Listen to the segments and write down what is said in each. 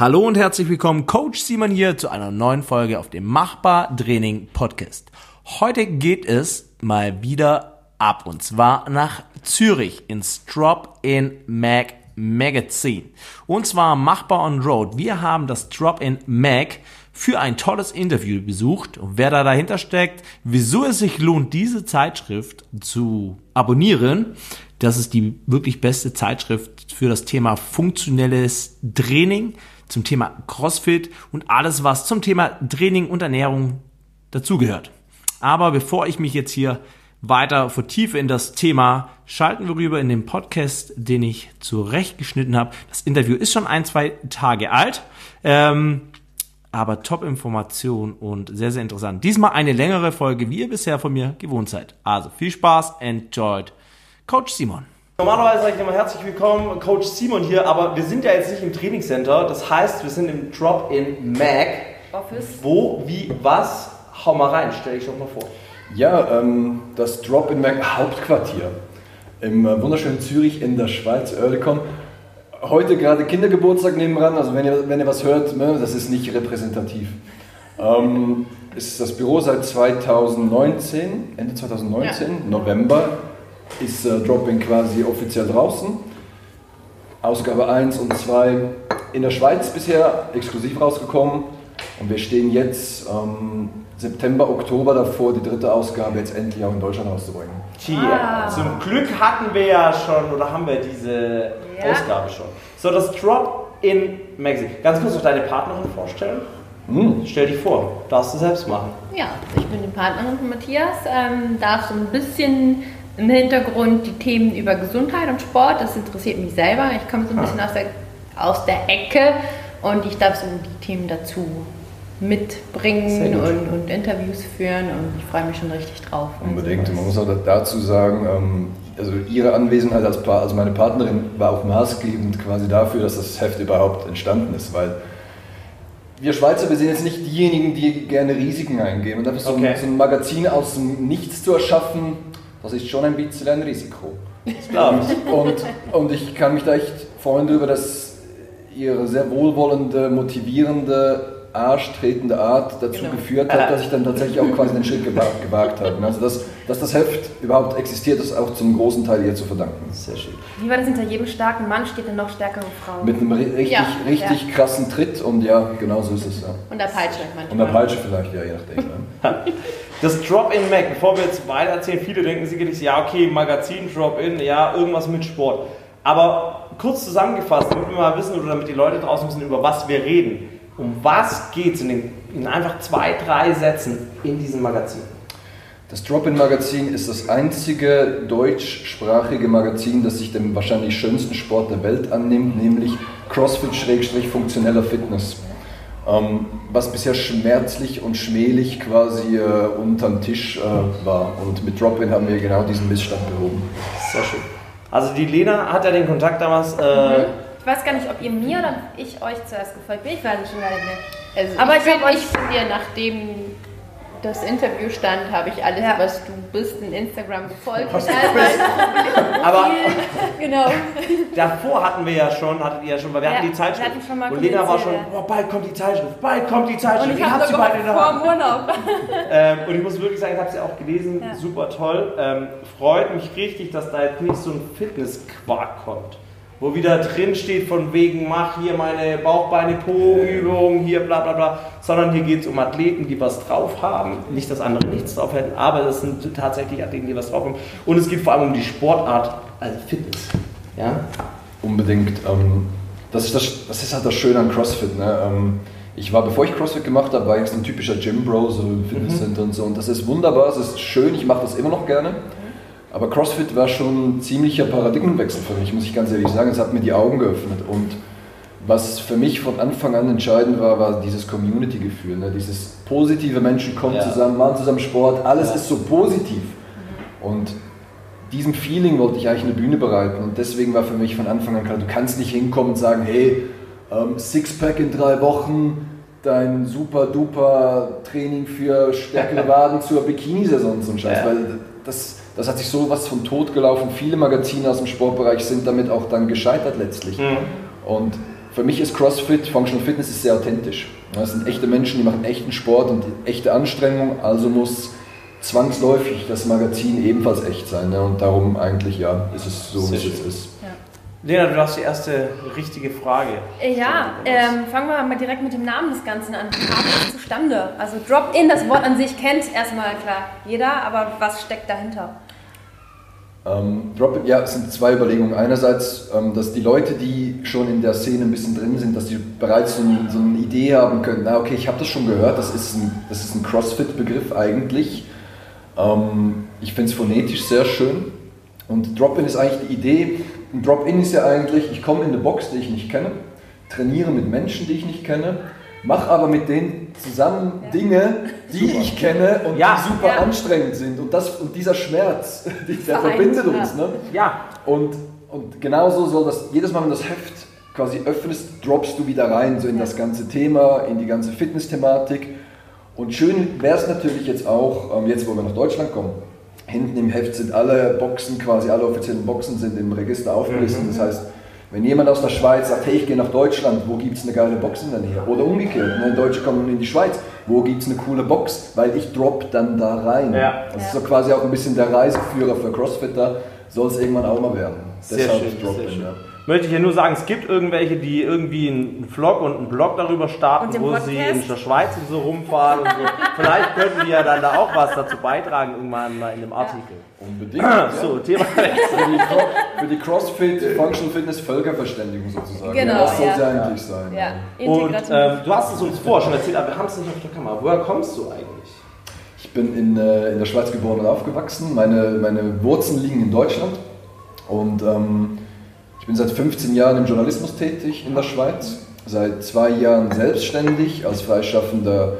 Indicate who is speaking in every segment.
Speaker 1: Hallo und herzlich willkommen, Coach Simon hier zu einer neuen Folge auf dem Machbar Training Podcast. Heute geht es mal wieder ab und zwar nach Zürich ins Drop-in Mag Magazine. Und zwar Machbar on Road. Wir haben das Drop-in Mag für ein tolles Interview besucht. Und wer da dahinter steckt, wieso es sich lohnt, diese Zeitschrift zu abonnieren. Das ist die wirklich beste Zeitschrift für das Thema funktionelles Training, zum Thema CrossFit und alles, was zum Thema Training und Ernährung dazugehört. Aber bevor ich mich jetzt hier weiter vertiefe in das Thema, schalten wir rüber in den Podcast, den ich zurechtgeschnitten habe. Das Interview ist schon ein, zwei Tage alt, ähm, aber Top-Information und sehr, sehr interessant. Diesmal eine längere Folge, wie ihr bisher von mir gewohnt seid. Also viel Spaß, enjoyed. Coach Simon.
Speaker 2: Normalerweise sage ich immer herzlich willkommen, Coach Simon hier, aber wir sind ja jetzt nicht im Trainingscenter. Das heißt, wir sind im Drop-in Mac. Office. Wo, wie, was? Hau mal rein, stell dich doch mal vor.
Speaker 3: Ja, ähm, das Drop-in Mac Hauptquartier im äh, wunderschönen Zürich in der Schweiz, Oerlikon. Heute gerade Kindergeburtstag nebenan, also wenn ihr, wenn ihr was hört, ne, das ist nicht repräsentativ. Ähm, ist das Büro seit 2019, Ende 2019, ja. November, ist äh, Drop-in quasi offiziell draußen. Ausgabe 1 und 2 in der Schweiz bisher exklusiv rausgekommen und wir stehen jetzt ähm, September, Oktober davor, die dritte Ausgabe jetzt endlich auch in Deutschland rauszubringen.
Speaker 2: Tja, ah. zum Glück hatten wir ja schon oder haben wir diese ja. Ausgabe schon. So, das Drop-in Magazine. Ganz kurz noch deine Partnerin vorstellen. Hm. Stell dich vor, darfst du selbst machen.
Speaker 4: Ja, ich bin die Partnerin von Matthias, ähm, darf so ein bisschen im Hintergrund die Themen über Gesundheit und Sport, das interessiert mich selber. Ich komme so ein bisschen ah. aus der, aus der Ecke und ich darf so die Themen dazu mitbringen und, und, Interviews führen und ich freue mich schon richtig drauf.
Speaker 3: Unbedingt. Man muss auch dazu sagen, ähm, also ihre Anwesenheit als, als meine Partnerin war auch maßgebend quasi dafür, dass das Heft überhaupt entstanden ist, weil wir Schweizer, wir sind jetzt nicht diejenigen, die gerne Risiken eingehen. Und einfach so, okay. ein, so ein Magazin aus dem Nichts zu erschaffen, das ist schon ein bisschen ein Risiko. Und, und, und ich kann mich da echt freuen darüber, dass ihre sehr wohlwollende, motivierende arschtretende Art dazu genau. geführt hat, dass ich dann tatsächlich auch quasi den Schritt gewagt, gewagt habe. Also dass, dass das Heft überhaupt existiert, ist auch zum großen Teil ihr zu verdanken.
Speaker 4: Sehr schön. Wie war das hinter jedem starken Mann steht eine noch stärkere Frau?
Speaker 3: Mit einem richtig, ja. richtig ja. krassen Tritt und ja, genau so ist es. Ja.
Speaker 4: Und der Peitsche manchmal.
Speaker 3: Und der Peitsche vielleicht, ja, je nachdem.
Speaker 2: das Drop-In Mac, bevor wir jetzt weiter erzählen, viele denken sicherlich, ja okay, Magazin, Drop-In, ja, irgendwas mit Sport. Aber kurz zusammengefasst, damit wir mal wissen oder damit die Leute draußen wissen, über was wir reden um was geht es in, in einfach zwei, drei Sätzen in diesem Magazin?
Speaker 3: Das Drop-In-Magazin ist das einzige deutschsprachige Magazin, das sich dem wahrscheinlich schönsten Sport der Welt annimmt, nämlich CrossFit-funktioneller Fitness. Ähm, was bisher schmerzlich und schmählich quasi äh, unterm Tisch äh, war. Und mit Drop-In haben wir genau diesen Missstand behoben.
Speaker 2: Sehr schön. Also die Lena hat ja den Kontakt damals äh,
Speaker 4: mhm weiß gar nicht, ob ihr mir oder ich euch zuerst gefolgt bin. Ich weiß es schon gar nicht mehr.
Speaker 5: Also Aber ich, ich, ich bin dir, nachdem das Interview stand, habe ich alles, ja. was du bist, in Instagram gefolgt.
Speaker 2: Aber genau. davor hatten wir ja schon, hattet ihr ja schon, weil wir ja, hatten die Zeitschrift. Hatten schon mal und Lena war schon, oh, bald kommt die Zeitschrift, bald kommt die Zeitschrift. Und
Speaker 5: ich, ich habe sie bald in der Hand. Urlaub.
Speaker 2: ähm, und ich muss wirklich sagen, ich habe sie auch gelesen, ja. super toll. Ähm, freut mich richtig, dass da jetzt nicht so ein Fitnessquark kommt wo wieder drin steht von wegen, mach hier meine Bauchbeine-Po-Übung, hier bla bla bla, sondern hier geht es um Athleten, die was drauf haben. Nicht, dass andere nichts drauf hätten, aber das sind tatsächlich Athleten, die was drauf haben. Und es geht vor allem um die Sportart, also Fitness. Ja?
Speaker 3: Unbedingt. Ähm, das, ist das, das ist halt das Schöne an CrossFit. Ne? Ähm, ich war, bevor ich CrossFit gemacht habe, war ich so ein typischer Gym-Bro, so im Fitnesscenter mhm. und so. Und das ist wunderbar, es ist schön, ich mache das immer noch gerne. Aber CrossFit war schon ein ziemlicher Paradigmenwechsel für mich, muss ich ganz ehrlich sagen. Es hat mir die Augen geöffnet. Und was für mich von Anfang an entscheidend war, war dieses Community-Gefühl. Ne? Dieses positive Menschen kommen ja. zusammen, machen zusammen Sport, alles ja. ist so positiv. Und diesem Feeling wollte ich eigentlich eine Bühne bereiten. Und deswegen war für mich von Anfang an klar, du kannst nicht hinkommen und sagen, hey, ähm, Sixpack in drei Wochen, dein super duper Training für stärkere Waden zur Bikini-Saison und so ein Scheiß. Ja. Weil das, das hat sich so was von tot gelaufen. Viele Magazine aus dem Sportbereich sind damit auch dann gescheitert letztlich. Mhm. Und für mich ist CrossFit, Functional Fitness ist sehr authentisch. Das sind echte Menschen, die machen echten Sport und echte Anstrengung, also muss zwangsläufig das Magazin ebenfalls echt sein. Ne? Und darum eigentlich, ja, ist es so, wie es jetzt ist.
Speaker 2: Lena, du hast die erste richtige Frage.
Speaker 4: Ja, ähm, fangen wir mal direkt mit dem Namen des Ganzen an. Wie kam das zustande? Also Drop-In, das Wort an sich kennt erstmal klar jeder, aber was steckt dahinter?
Speaker 3: Ähm, Drop ja, es sind zwei Überlegungen. Einerseits, ähm, dass die Leute, die schon in der Szene ein bisschen drin sind, dass die bereits so, ein, so eine Idee haben können, na okay, ich habe das schon gehört, das ist ein, das ist ein CrossFit-Begriff eigentlich. Ähm, ich finde es phonetisch sehr schön. Und Drop-In ist eigentlich die Idee, ein Drop-In ist ja eigentlich, ich komme in eine Box, die ich nicht kenne, trainiere mit Menschen, die ich nicht kenne, mache aber mit denen zusammen ja. Dinge, die super. ich kenne und ja. die super ja. anstrengend sind. Und, das, und dieser Schmerz, der verbindet uns. Ne?
Speaker 2: Ja.
Speaker 3: Und, und genauso soll das, jedes Mal, wenn das Heft quasi öffnest, droppst du wieder rein, so in das ganze Thema, in die ganze Fitness-Thematik. Und schön wäre es natürlich jetzt auch, ähm, jetzt wo wir nach Deutschland kommen, hinten im Heft sind alle Boxen, quasi alle offiziellen Boxen sind im Register aufgelistet. Mhm. Das heißt, wenn jemand aus der Schweiz sagt, hey, ich gehe nach Deutschland, wo gibt es eine geile Box in der Nähe? Oder umgekehrt, ne, Deutsche kommen in die Schweiz, wo gibt es eine coole Box? Weil ich drop dann da rein. Ja. Das ist so quasi auch ein bisschen der Reiseführer für Crossfitter, soll es irgendwann auch mal werden.
Speaker 2: Sehr Deshalb schön, drop sehr schön. Ja möchte ich ja nur sagen, es gibt irgendwelche, die irgendwie einen Vlog und einen Blog darüber starten, wo sie in der Schweiz und so rumfahren und so. Vielleicht könnten wir ja dann da auch was dazu beitragen, irgendwann mal in dem Artikel.
Speaker 3: Unbedingt. Ja. So, Thema für die, für die CrossFit Functional Fitness Völkerverständigung sozusagen.
Speaker 4: Genau.
Speaker 3: das soll ja. ja eigentlich sein.
Speaker 2: Ja. Und ähm, du hast es uns vorher schon erzählt, aber wir haben es nicht auf der Kamera. Woher kommst du eigentlich?
Speaker 3: Ich bin in, äh, in der Schweiz geboren und aufgewachsen. Meine, meine Wurzeln liegen in Deutschland. Und ähm, bin seit 15 Jahren im Journalismus tätig in der Schweiz, seit zwei Jahren selbstständig als freischaffender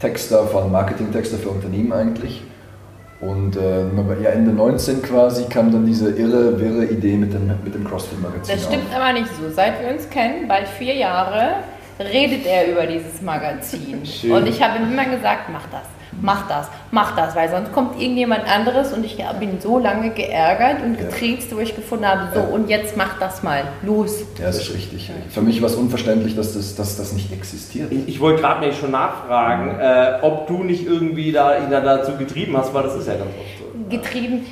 Speaker 3: Texter, vor allem Marketingtexter für Unternehmen eigentlich. Und äh, ja, Ende 19 quasi kam dann diese irre, wirre Idee mit dem, mit dem CrossFit-Magazin.
Speaker 4: Das stimmt auf. aber nicht so. Seit wir uns kennen, bald vier Jahre, redet er über dieses Magazin. Schön. Und ich habe ihm immer gesagt, mach das mach das, mach das, weil sonst kommt irgendjemand anderes und ich bin so lange geärgert und getriezt, wo ich gefunden habe, so und jetzt mach das mal, los.
Speaker 3: Ja, das ist richtig. Für mich war es unverständlich, dass das, dass das nicht existiert.
Speaker 2: Ich, ich wollte gerade schon nachfragen, äh, ob du nicht irgendwie da, ihn da dazu getrieben hast, weil das ist ja ganz oft so.
Speaker 4: Getrieben,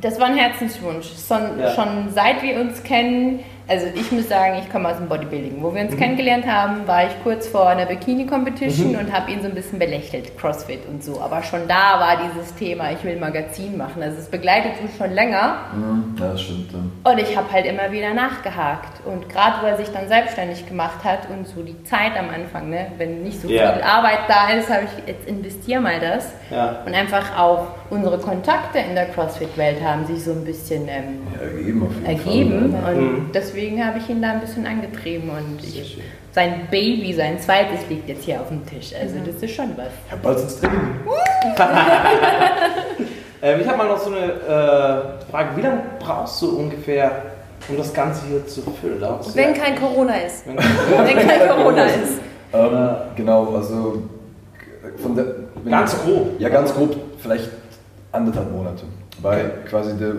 Speaker 4: das war ein Herzenswunsch. Schon, ja. schon seit wir uns kennen, also ich muss sagen, ich komme aus dem Bodybuilding. Wo wir uns mhm. kennengelernt haben, war ich kurz vor einer Bikini-Competition mhm. und habe ihn so ein bisschen belächelt, CrossFit und so. Aber schon da war dieses Thema, ich will Magazin machen. Also es begleitet uns schon länger.
Speaker 3: Mhm. Ja, das stimmt.
Speaker 4: Und ich habe halt immer wieder nachgehakt. Und gerade wo er sich dann selbstständig gemacht hat und so die Zeit am Anfang, ne, wenn nicht so yeah. viel Arbeit da ist, habe ich jetzt investiere mal das. Ja. Und einfach auch unsere Kontakte in der CrossFit-Welt haben sich so ein bisschen ähm,
Speaker 3: ja, ergeben.
Speaker 4: ergeben. Und mhm. Deswegen habe ich ihn da ein bisschen angetrieben. Und ich, sein Baby, sein zweites, liegt jetzt hier auf dem Tisch. Also mhm. das ist schon was.
Speaker 3: Ja, bald ins Training.
Speaker 2: ähm, ich habe mal noch so eine äh, Frage. Wie lange brauchst du ungefähr, um das Ganze hier zu füllen?
Speaker 4: Wenn kein Corona ist. Wenn, Wenn kein Corona ist.
Speaker 3: Ähm, genau, also von der,
Speaker 2: ganz grob.
Speaker 3: Ja, ganz grob, vielleicht anderthalb Monate. Weil okay. quasi der,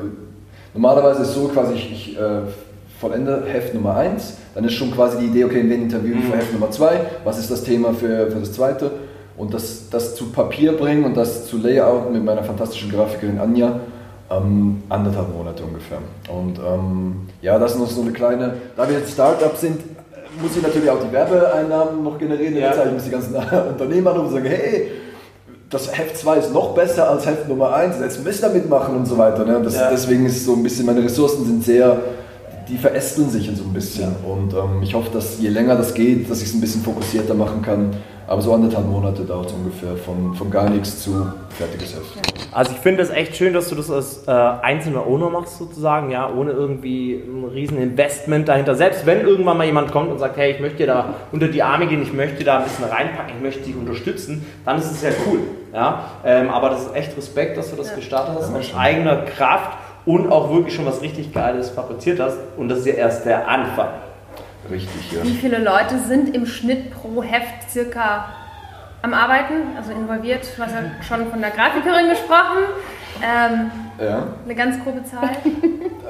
Speaker 3: normalerweise ist es so, quasi ich, ich äh, vollende Heft Nummer 1, dann ist schon quasi die Idee, okay, wen interviewen mhm. für Heft Nummer 2, was ist das Thema für, für das zweite und das, das zu Papier bringen und das zu layouten mit meiner fantastischen Grafikerin Anja, ähm, anderthalb Monate ungefähr. Und ähm, ja, das ist noch so eine kleine, da wir jetzt Startup sind, muss ich natürlich auch die Werbeeinnahmen noch generieren. Ja. Jetzt ich muss die ganzen Unternehmen anrufen und sagen, hey, das Heft 2 ist noch besser als Heft Nummer 1, jetzt müsst ihr mitmachen und so weiter. Ne? Das, ja. Deswegen ist so ein bisschen, meine Ressourcen sind sehr, die verästeln sich so ein bisschen. Ja. Und ähm, ich hoffe, dass je länger das geht, dass ich es ein bisschen fokussierter machen kann. Aber so anderthalb Monate dauert es ungefähr, von, von gar nichts zu fertiges Heft.
Speaker 2: Also ich finde es echt schön, dass du das als äh, einzelner Owner machst sozusagen, ja, ohne irgendwie ein riesen Investment dahinter. Selbst wenn irgendwann mal jemand kommt und sagt, hey, ich möchte dir da unter die Arme gehen, ich möchte da ein bisschen reinpacken, ich möchte dich unterstützen, dann ist es sehr cool. Ja? Ähm, aber das ist echt Respekt, dass du das ja. gestartet hast, aus eigener Kraft und auch wirklich schon was richtig Geiles fabriziert hast. Und das ist ja erst der Anfang.
Speaker 3: Richtig, ja.
Speaker 4: Wie viele Leute sind im Schnitt pro Heft circa am Arbeiten, also involviert? Du hast ja schon von der Grafikerin gesprochen. Ähm, ja. Eine ganz grobe Zahl.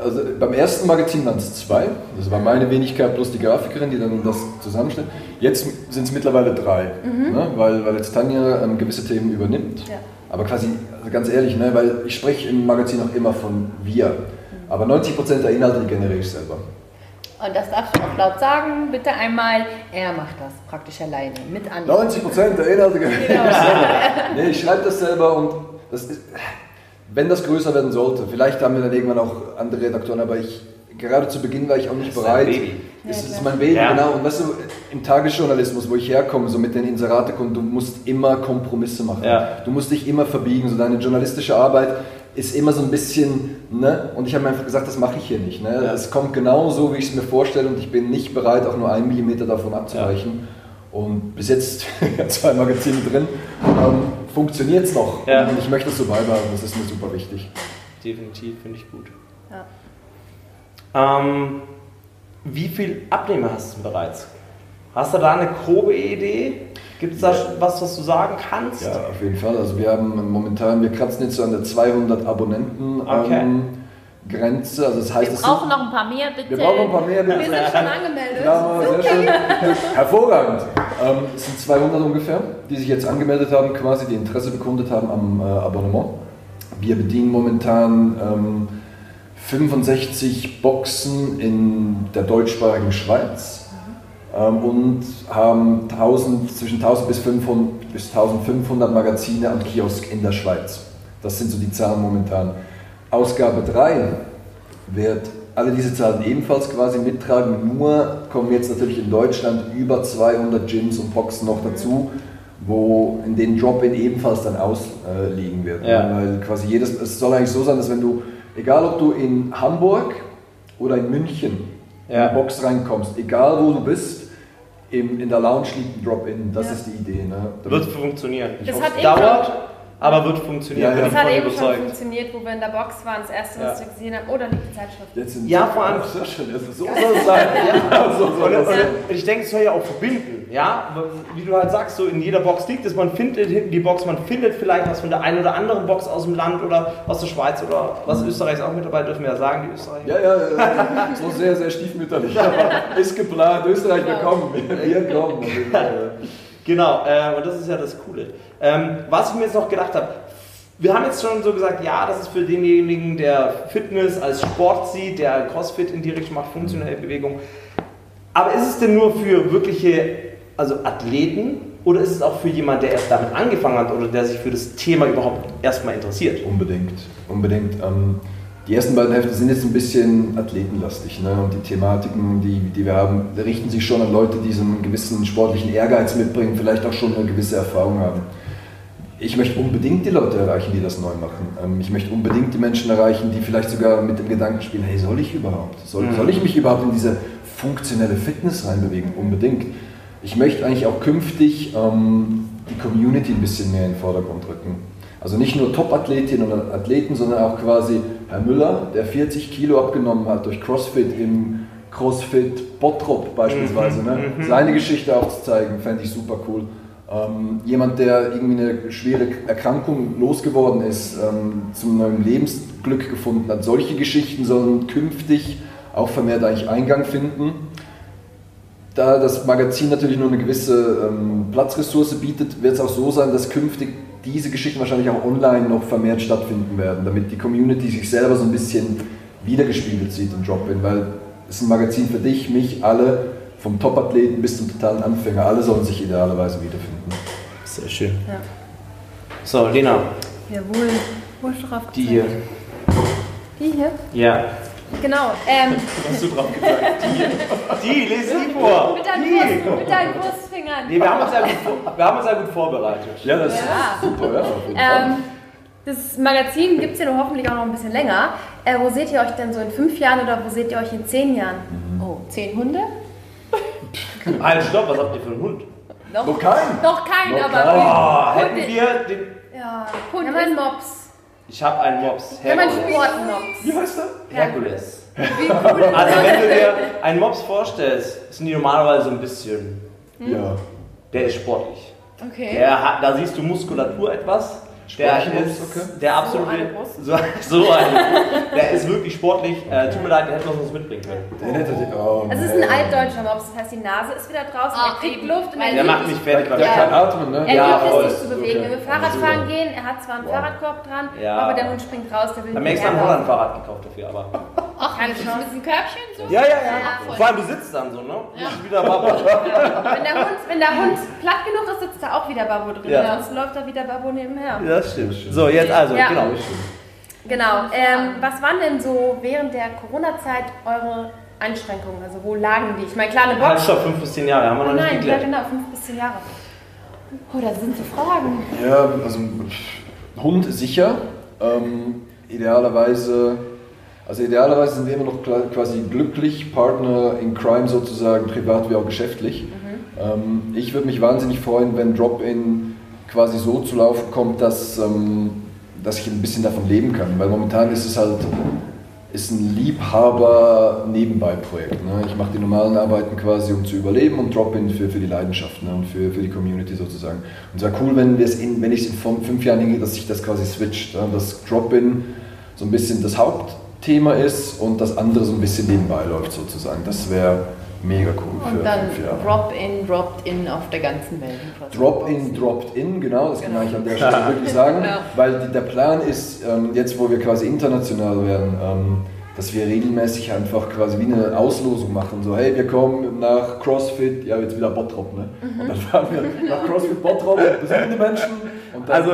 Speaker 3: also beim ersten Magazin waren es zwei. Das war meine Wenigkeit plus die Grafikerin, die dann das zusammenstellt. Jetzt sind es mittlerweile drei,
Speaker 5: Mhm.
Speaker 3: ne? weil, weil jetzt Tanja ähm, gewisse Themen übernimmt.
Speaker 5: Ja.
Speaker 3: Aber quasi, ganz ehrlich, ne? weil ich spreche im Magazin auch immer von wir. Aber 90% der Inhalte die generiere ich selber.
Speaker 5: Und das darfst du auch laut sagen. Bitte einmal, er macht das praktisch alleine mit anderen.
Speaker 3: 90% der Inhalte generiere ich selber. Nee, ich schreibe das selber und das ist, wenn das größer werden sollte, vielleicht haben wir dann irgendwann auch andere Redaktoren, aber ich, gerade zu Beginn war ich auch nicht
Speaker 2: Das ist
Speaker 3: bereit.
Speaker 2: dein Baby.
Speaker 3: Es
Speaker 5: Ja,
Speaker 3: ist mein Baby,
Speaker 2: Ja.
Speaker 3: genau. Und weißt du, im Tagesjournalismus, wo ich herkomme, so mit den Inseratekunden, du musst immer Kompromisse machen.
Speaker 2: Ja.
Speaker 3: Du musst dich immer verbiegen. So deine journalistische Arbeit ist immer so ein bisschen, ne? Und ich habe mir einfach gesagt, das mache ich hier nicht. Ne?
Speaker 2: Ja.
Speaker 3: Es kommt genau so, wie ich es mir vorstelle und ich bin nicht bereit, auch nur einen Millimeter davon abzuweichen. Und bis jetzt zwei Magazine drin, ähm, funktioniert es noch.
Speaker 2: Ja.
Speaker 3: Und ich möchte es so beibehalten, das ist mir super wichtig.
Speaker 2: Definitiv, finde ich gut.
Speaker 5: Ja.
Speaker 2: Ähm, wie viel Abnehmer hast du bereits? Hast du da eine grobe Idee? Gibt es da was, was du sagen kannst?
Speaker 3: Ja, auf jeden Fall. Also wir haben momentan, wir kratzen jetzt so an der 200 Abonnenten
Speaker 2: Okay.
Speaker 3: ähm, Grenze. Also das heißt,
Speaker 5: Wir brauchen noch ein paar mehr, bitte.
Speaker 3: wir brauchen noch ein paar mehr.
Speaker 5: Wir
Speaker 3: bitte.
Speaker 5: sind schon angemeldet.
Speaker 3: Ja, sehr schön. Hervorragend. Ähm, es sind 200 ungefähr, die sich jetzt angemeldet haben, quasi, die Interesse bekundet haben am äh, Abonnement. Wir bedienen momentan ähm, 65 Boxen in der deutschsprachigen Schweiz ähm, und haben 1000, zwischen 1000 bis 500, bis 1500 Magazine am Kiosk in der Schweiz. Das sind so die Zahlen momentan. Ausgabe 3 wird alle diese Zahlen ebenfalls quasi mittragen, nur kommen jetzt natürlich in Deutschland über 200 Gyms und Boxen noch dazu, wo in den Drop-In ebenfalls dann ausliegen wird.
Speaker 2: Ja.
Speaker 3: Weil quasi jedes, es soll eigentlich so sein, dass wenn du, egal ob du in Hamburg oder in München in
Speaker 2: Ja.
Speaker 3: die Box reinkommst, egal wo du bist, im, in der Lounge liegt ein Drop-In, das
Speaker 5: Ja.
Speaker 3: ist die Idee. Ne?
Speaker 2: Wird funktionieren.
Speaker 5: Das
Speaker 2: hoffe,
Speaker 5: hat
Speaker 2: dauert, aber wird funktionieren.
Speaker 3: Ja, ja.
Speaker 6: Das hat eben schon funktioniert, wo wir in der Box waren. Das erste, was
Speaker 2: Ja.
Speaker 6: wir gesehen haben. Oh, da liegt die Zeitschrift.
Speaker 3: Jetzt sind
Speaker 2: Ja, vor allem-
Speaker 3: Sehr schön, das ist so soll es sein. Ja, so soll
Speaker 2: Und, und, ich denke, es soll ja auch verbinden, ja? Wie du halt sagst, so in jeder Box liegt es, man findet hinten die Box, man findet vielleicht was von der einen oder anderen Box aus dem Land oder aus der Schweiz oder was Österreich ist auch mit dabei, dürfen wir ja sagen, die Österreicher.
Speaker 3: Ja, ja, ja, so sehr, sehr stiefmütterlich. Aber ist geplant, Österreich, wir kommen. Wir kommen.
Speaker 2: Genau, äh, und das ist ja das Coole. Ähm, was ich mir jetzt noch gedacht habe, wir haben jetzt schon so gesagt, ja, das ist für denjenigen, der Fitness als Sport sieht, der Crossfit in die Richtung macht, funktionelle Bewegung. Aber ist es denn nur für wirkliche also Athleten oder ist es auch für jemanden, der erst damit angefangen hat oder der sich für das Thema überhaupt erstmal interessiert?
Speaker 3: Unbedingt, unbedingt. Ähm, die ersten beiden Hälfte sind jetzt ein bisschen athletenlastig. Ne? Und die Thematiken, die, die wir haben, richten sich schon an Leute, die so einen gewissen sportlichen Ehrgeiz mitbringen, vielleicht auch schon eine gewisse Erfahrung haben. Ich möchte unbedingt die Leute erreichen, die das neu machen. Ähm, Ich möchte unbedingt die Menschen erreichen, die vielleicht sogar mit dem Gedanken spielen, hey, soll ich überhaupt? Soll,
Speaker 2: Mhm.
Speaker 3: soll ich mich überhaupt in diese funktionelle Fitness reinbewegen? Unbedingt. Ich möchte eigentlich auch künftig ähm, die Community ein bisschen mehr in den Vordergrund rücken. Also nicht nur Top-Athletinnen und Athleten, sondern auch quasi Herr Müller, der 40 Kilo abgenommen hat durch CrossFit im CrossFit Bottrop beispielsweise.
Speaker 2: Mhm,
Speaker 3: Ne?
Speaker 2: mhm.
Speaker 3: Seine Geschichte aufzuzeigen, fände ich super cool. Ähm, jemand, der irgendwie eine schwere Erkrankung losgeworden ist, ähm, zum neuen Lebensglück gefunden hat. Solche Geschichten sollen künftig auch vermehrt eigentlich Eingang finden. Da das Magazin natürlich nur eine gewisse ähm, Platzressource bietet, wird es auch so sein, dass künftig diese Geschichten wahrscheinlich auch online noch vermehrt stattfinden werden, damit die Community sich selber so ein bisschen wiedergespiegelt sieht im Drop-In, weil es ist ein Magazin für dich, mich, alle, vom Top-Athleten bis zum totalen Anfänger, alle sollen sich idealerweise wiederfinden.
Speaker 2: Sehr schön.
Speaker 6: Ja.
Speaker 2: So, Lena,
Speaker 6: Jawohl. Wo ist drauf
Speaker 2: die hier.
Speaker 6: Die hier?
Speaker 2: Ja.
Speaker 6: Genau. Ähm,
Speaker 2: Hast du drauf gesagt? Die, die lese die vor.
Speaker 6: mit, deinen
Speaker 2: Die.
Speaker 6: Brust, mit deinen Brustfingern.
Speaker 2: Nee, wir haben uns ja gut, wir haben uns ja gut vorbereitet.
Speaker 3: Ja, das
Speaker 6: Ja.
Speaker 3: ist super, ja,
Speaker 6: Ähm, das Magazin gibt es ja nur hoffentlich auch noch ein bisschen länger. Äh, wo seht ihr euch denn so in fünf Jahren oder wo seht ihr euch in zehn Jahren?
Speaker 5: Oh, zehn Hunde?
Speaker 2: Halt, stopp, was habt ihr für einen Hund?
Speaker 6: Noch,
Speaker 3: Noch kein?
Speaker 6: noch kein,
Speaker 3: Noch
Speaker 6: aber.
Speaker 3: kein.
Speaker 2: Oh, hätten wir den.
Speaker 6: Ja,
Speaker 5: Hund
Speaker 6: wir haben einen
Speaker 5: ist-
Speaker 6: Mops.
Speaker 2: Ich habe einen Mops.
Speaker 6: Wir haben einen
Speaker 2: Herkules.
Speaker 6: Sportmops.
Speaker 3: Wie heißt der?
Speaker 2: Herkules.
Speaker 6: Wie cool.
Speaker 2: Also, wenn du dir einen Mops vorstellst, sind die normalerweise so ein bisschen.
Speaker 3: Ja.
Speaker 2: Der ist sportlich.
Speaker 6: Okay.
Speaker 2: Der hat, da siehst du Muskulatur etwas. Der ist der absolute.
Speaker 6: eine Brust?
Speaker 2: So, so eine. Der ist wirklich sportlich. Äh, tut mir leid, der hätte noch was mitbringen können.
Speaker 3: Den hätte ich- oh,
Speaker 6: Es ist ein altdeutscher Mops, das heißt, die Nase ist wieder draußen,
Speaker 5: Ah,
Speaker 6: er kriegt. Luft und
Speaker 5: Weil
Speaker 6: er
Speaker 2: Der
Speaker 6: liebt
Speaker 2: macht mich fertig.
Speaker 3: Der
Speaker 2: weil-
Speaker 3: kann atmen, ne?
Speaker 6: Er
Speaker 2: Ja,
Speaker 6: liebt es, sich zu bewegen.
Speaker 3: Okay.
Speaker 6: Wenn wir Fahrradfahren gehen, er hat zwar einen
Speaker 3: Wow.
Speaker 6: Fahrradkorb dran,
Speaker 2: Ja.
Speaker 6: aber der Hund springt raus, der will nicht
Speaker 2: extra ein
Speaker 6: mehr laufen.
Speaker 2: Holland-Fahrrad gekauft dafür, aber.
Speaker 5: Ach,
Speaker 6: Keine
Speaker 5: mit
Speaker 6: Chance.
Speaker 5: diesem Körbchen so?
Speaker 2: Ja, ja, ja.
Speaker 5: voll.
Speaker 2: Vor allem, du sitzt dann so, ne? Ja. Wieder Baba.
Speaker 6: Wenn der, Hund, wenn der Hund platt genug ist, sitzt da auch wieder Babo drin.
Speaker 2: Ja.
Speaker 6: Ansonsten läuft da wieder Babo nebenher.
Speaker 2: Das stimmt. So, jetzt also,
Speaker 6: Ja.
Speaker 2: genau.
Speaker 6: Genau. Ähm, was waren denn so während der Corona-Zeit eure Einschränkungen? Also wo lagen die? Ich meine, klar, eine
Speaker 2: Halt,
Speaker 6: Box.
Speaker 2: stopp, 5 bis 10 Jahre, haben wir
Speaker 6: Oh
Speaker 2: noch nicht
Speaker 6: nein, ja
Speaker 2: geklärt.
Speaker 6: genau, fünf bis zehn Jahre. Oh, da sind so Fragen.
Speaker 3: Ja, also Hund sicher. Ähm, idealerweise, also idealerweise sind wir immer noch quasi glücklich, Partner in Crime sozusagen, privat wie auch geschäftlich. Ähm, ich würde mich wahnsinnig freuen, wenn Drop-In quasi so zu laufen kommt, dass, ähm, dass ich ein bisschen davon leben kann. Weil momentan ist es halt ist ein Liebhaber-Nebenbei-Projekt. Ne? Ich mache die normalen Arbeiten quasi, um zu überleben und Drop-In für, für die Leidenschaft ne? und für, für die Community sozusagen. Und es wäre cool, wenn, in, wenn ich es in fün- fünf Jahren hingehe, dass sich das quasi switcht. Ne? Dass Drop-In so ein bisschen das Hauptthema ist und das andere so ein bisschen nebenbei läuft sozusagen. Das wäre mega cool für
Speaker 5: Und dann
Speaker 3: fünf Jahre.
Speaker 5: Drop-in, Dropped-in auf der ganzen Welt.
Speaker 3: Drop-in, dropped-in, genau, das kann ich an der Stelle wirklich sagen,
Speaker 5: Ja.
Speaker 3: weil die, der Plan ist, ähm, jetzt wo wir quasi international werden, ähm, dass wir regelmäßig einfach quasi wie eine Auslosung machen, so hey, wir kommen nach CrossFit, ja jetzt wieder Bottrop, ne? Und dann fahren wir nach CrossFit Bottrop, besuchen die Menschen und dann,
Speaker 2: Also,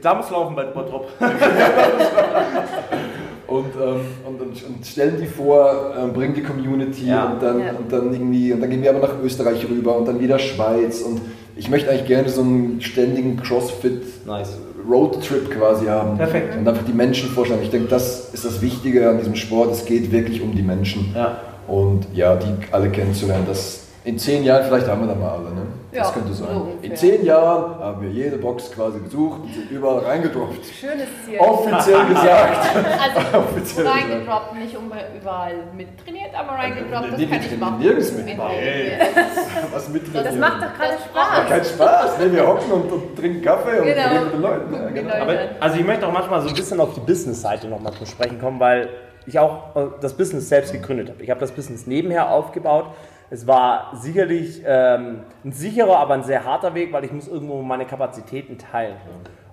Speaker 2: da muss laufen bei Bottrop.
Speaker 3: und, ähm, und, und, stellen die vor, ähm, bringen die Community
Speaker 2: Ja.
Speaker 3: und, dann,
Speaker 6: Ja.
Speaker 3: und dann irgendwie, und dann gehen wir aber nach Österreich rüber und dann wieder Schweiz und ich möchte eigentlich gerne so einen ständigen CrossFit
Speaker 2: Nice.
Speaker 3: Roadtrip quasi haben.
Speaker 2: Perfekt.
Speaker 3: Und einfach die Menschen vorstellen. Ich denke, das ist das Wichtige an diesem Sport. Es geht wirklich um die Menschen.
Speaker 2: Ja.
Speaker 3: Und ja, die alle kennenzulernen. Das in zehn Jahren, vielleicht haben wir dann mal alle. Ne? Das
Speaker 5: Ja,
Speaker 3: könnte
Speaker 5: so
Speaker 3: sein.
Speaker 5: ungefähr.
Speaker 3: in zehn Jahren haben wir jede Box quasi besucht und sind überall reingedroppt.
Speaker 6: Schönes Ziel.
Speaker 3: Offiziell gesagt.
Speaker 5: Also
Speaker 3: Offiziell
Speaker 5: reingedroppt, nicht überall mit trainiert, aber reingedroppt, das
Speaker 3: Nee,
Speaker 5: kann ich machen.
Speaker 3: nirgends mitmachen.
Speaker 5: Mit-
Speaker 3: Was mit
Speaker 6: Das macht doch gerade Spaß.
Speaker 3: keinen Spaß. Nee, wir hocken und, und trinken Kaffee und
Speaker 6: Genau.
Speaker 3: reden mit den Leuten. Ja, genau.
Speaker 2: Aber, also ich möchte auch manchmal so ein bisschen auf die Business-Seite nochmal zu sprechen kommen, weil ich auch äh, das Business selbst gegründet habe. Ich habe das Business nebenher aufgebaut. Es war sicherlich ähm, ein sicherer, aber ein sehr harter Weg, weil ich muss irgendwo meine Kapazitäten teilen.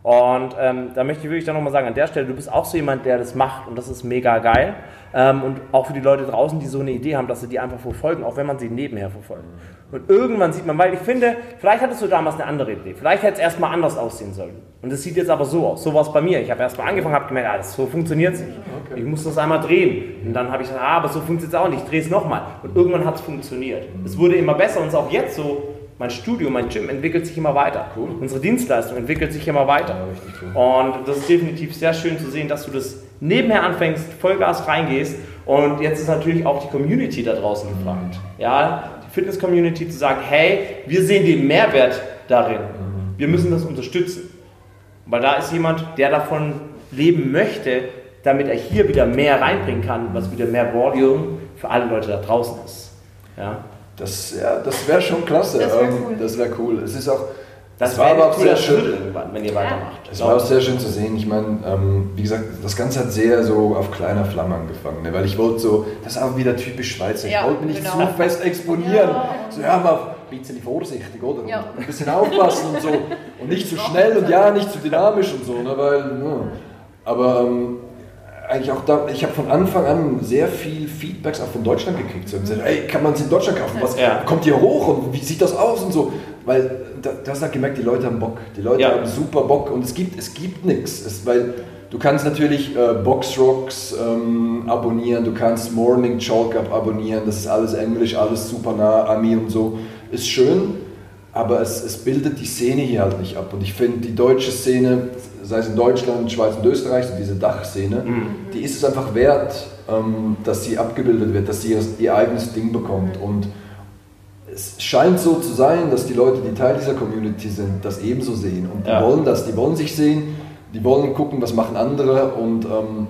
Speaker 2: Und ähm, da möchte ich wirklich dann nochmal sagen, an der Stelle, du bist auch so jemand, der das macht und das ist mega geil. Ähm, und auch für die Leute draußen, die so eine Idee haben, dass sie die einfach verfolgen, auch wenn man sie nebenher verfolgt. Und irgendwann sieht man, weil ich finde, vielleicht hattest du damals eine andere Idee. Vielleicht hätte es erstmal anders aussehen sollen. Und es sieht jetzt aber so aus. So war es bei mir. Ich habe erstmal angefangen, habe gemerkt, ah, das, so funktioniert es nicht. Ich muss das einmal drehen. Und dann habe ich gesagt, ah, aber so funktioniert es auch nicht. Ich drehe es nochmal. Und irgendwann hat es funktioniert. Es wurde immer besser und es ist auch jetzt so. Mein Studio, mein Gym entwickelt sich immer weiter. Unsere Dienstleistung entwickelt sich immer weiter.
Speaker 3: Ja, cool.
Speaker 2: Und das ist definitiv sehr schön zu sehen, dass du das nebenher anfängst, Vollgas reingehst. Und jetzt ist natürlich auch die Community da draußen gefragt. Ja, die Fitness-Community zu sagen, hey, wir sehen den Mehrwert darin. Wir müssen das unterstützen. Weil da ist jemand, der davon leben möchte, damit er hier wieder mehr reinbringen kann, was wieder mehr Volume für alle Leute da draußen ist. Ja.
Speaker 3: Das, ja, das wäre schon klasse.
Speaker 6: Das wär
Speaker 3: Ähm,
Speaker 6: cool.
Speaker 3: Das wäre cool. Es ist auch,
Speaker 2: Das
Speaker 3: war
Speaker 2: wäre
Speaker 3: aber auch
Speaker 2: cool,
Speaker 3: sehr schön.
Speaker 2: irgendwann, wenn ihr weitermacht.
Speaker 3: Es war auch sehr schön zu sehen. Ich meine, ähm, wie gesagt, das Ganze hat sehr so auf kleiner Flamme angefangen. Ne? Weil ich wollte so, das ist auch wieder typisch Schweizer. Ich
Speaker 5: Ja,
Speaker 3: wollte mich nicht
Speaker 5: genau.
Speaker 3: zu fest exponieren.
Speaker 5: Ja.
Speaker 3: So, ja, mal ein bisschen vorsichtig, oder?
Speaker 5: Ja.
Speaker 3: Ein bisschen aufpassen und so. Und nicht zu schnell und ja, nicht zu dynamisch und so, ne? Weil, ja. Aber ähm, eigentlich auch da, ich habe von Anfang an sehr viel Feedbacks auch von Deutschland gekriegt. So, gesagt, ey, kann man es in Deutschland kaufen? Was
Speaker 2: Ja.
Speaker 3: kommt hier hoch und wie sieht das aus und so? Weil da, du hast halt gemerkt, die Leute haben Bock. Die Leute
Speaker 2: Ja.
Speaker 3: haben super Bock und es gibt, es gibt nichts. Weil du kannst natürlich äh, Box Rocks ähm, abonnieren, du kannst Morning Chalk Up abonnieren, das ist alles Englisch, alles super nah, Ami und so. Ist schön, aber es, es bildet die Szene hier halt nicht ab. Und ich finde, die deutsche Szene, sei es in Deutschland, Schweiz und Österreich, so diese Dachszene, die ist es einfach wert, ähm, dass sie abgebildet wird, dass sie ihr, ihr eigenes Ding bekommt. Und es scheint so zu sein, dass die Leute, die Teil dieser Community sind, das ebenso sehen. Und die
Speaker 2: Ja.
Speaker 3: wollen das, die wollen sich sehen, die wollen gucken, was machen andere und ähm,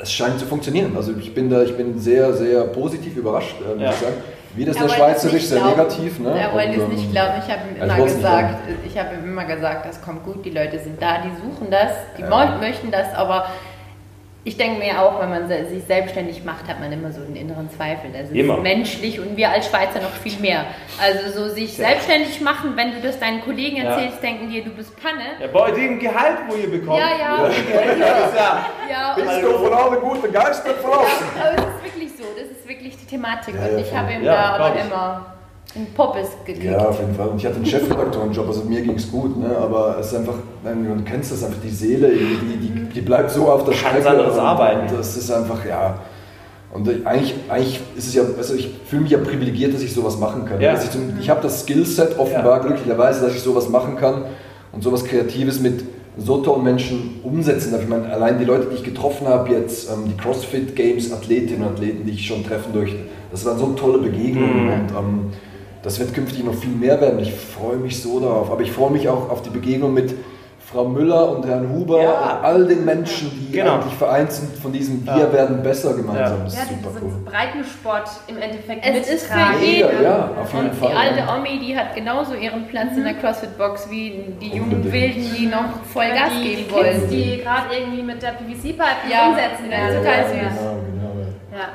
Speaker 3: es scheint zu funktionieren. Also ich bin da, ich bin sehr, sehr positiv überrascht, äh, muss
Speaker 2: Ja.
Speaker 3: ich sagen, Wieder ist der Schweizerisch sehr
Speaker 4: glauben.
Speaker 3: negativ. Ne?
Speaker 4: Er wollte es nicht
Speaker 3: ähm,
Speaker 4: glauben. Ich habe ihm
Speaker 3: ja,
Speaker 4: immer gesagt, ich habe ihm immer gesagt, das kommt gut, die Leute sind da, die suchen das, die
Speaker 3: Ja.
Speaker 4: möchten das, aber ich denke mir auch, wenn man sich selbstständig macht, hat man immer so einen inneren Zweifel. Das ist
Speaker 2: Immer.
Speaker 4: menschlich und wir als Schweizer noch viel mehr. Also so sich selbstständig machen, wenn du das deinen Kollegen
Speaker 2: Ja.
Speaker 4: erzählst, denken die, du bist Panne.
Speaker 2: Ja, bei dem Gehalt, wo ihr bekommt.
Speaker 4: Ja, ja.
Speaker 2: Das ist ja
Speaker 4: Ja, und
Speaker 3: Bist du von allen guten Geistern verlassen?
Speaker 4: aber es ist wirklich die Thematik.
Speaker 3: Ja,
Speaker 4: und
Speaker 3: ja,
Speaker 4: ich habe ihm
Speaker 2: Ja,
Speaker 4: da aber
Speaker 2: ich.
Speaker 4: immer einen Poppes gekriegt.
Speaker 3: Ja, auf jeden Fall. Und ich hatte einen Chefredaktorenjob, also mir ging es gut, ne? aber es ist einfach, nein, du kennst das einfach, die Seele, die, die, die bleibt so auf der
Speaker 2: Ganz
Speaker 3: Strecke.
Speaker 2: anderes
Speaker 3: und,
Speaker 2: Arbeiten.
Speaker 3: Und das ist einfach, ja. Und eigentlich, eigentlich ist es ja, also ich fühle mich ja privilegiert, dass ich sowas machen kann.
Speaker 2: Ja.
Speaker 3: Dass ich ich habe das Skillset offenbar glücklicherweise, dass ich sowas machen kann und sowas Kreatives mit so tollen Menschen umsetzen darf. Ich meine, allein die Leute, die ich getroffen habe, jetzt ähm, die CrossFit Games Athletinnen und Athleten, die ich schon treffen durfte, das waren so tolle Begegnungen
Speaker 2: Mhm.
Speaker 3: und ähm, das wird künftig noch viel mehr werden. Ich freue mich so darauf. Aber ich freue mich auch auf die Begegnung mit Frau Müller und Herrn Huber
Speaker 2: Ja.
Speaker 3: und all den Menschen, die
Speaker 2: Genau.
Speaker 3: eigentlich vereint sind von diesem Wir
Speaker 2: Ja.
Speaker 3: werden besser gemeinsam. Das
Speaker 6: Ja,
Speaker 3: ist super
Speaker 6: diesen
Speaker 3: cool.
Speaker 6: Breitensport im Endeffekt
Speaker 4: Es ist für
Speaker 6: mittragen.
Speaker 4: Jeden.
Speaker 3: ja, auf jeden
Speaker 4: und
Speaker 3: Fall,
Speaker 4: die alte
Speaker 3: ja.
Speaker 4: Omi, die hat genauso ihren Platz in der CrossFit-Box wie die jungen. Wilden, die noch voll Gas
Speaker 6: die,
Speaker 4: geben
Speaker 6: die
Speaker 4: wollen.
Speaker 6: Kids, die gerade irgendwie mit der PVC-Pipe
Speaker 4: Ja,
Speaker 6: umsetzen
Speaker 4: ja,
Speaker 6: werden.
Speaker 4: total
Speaker 6: Ja,
Speaker 4: süß.
Speaker 3: Genau, genau. ja.
Speaker 6: Ja.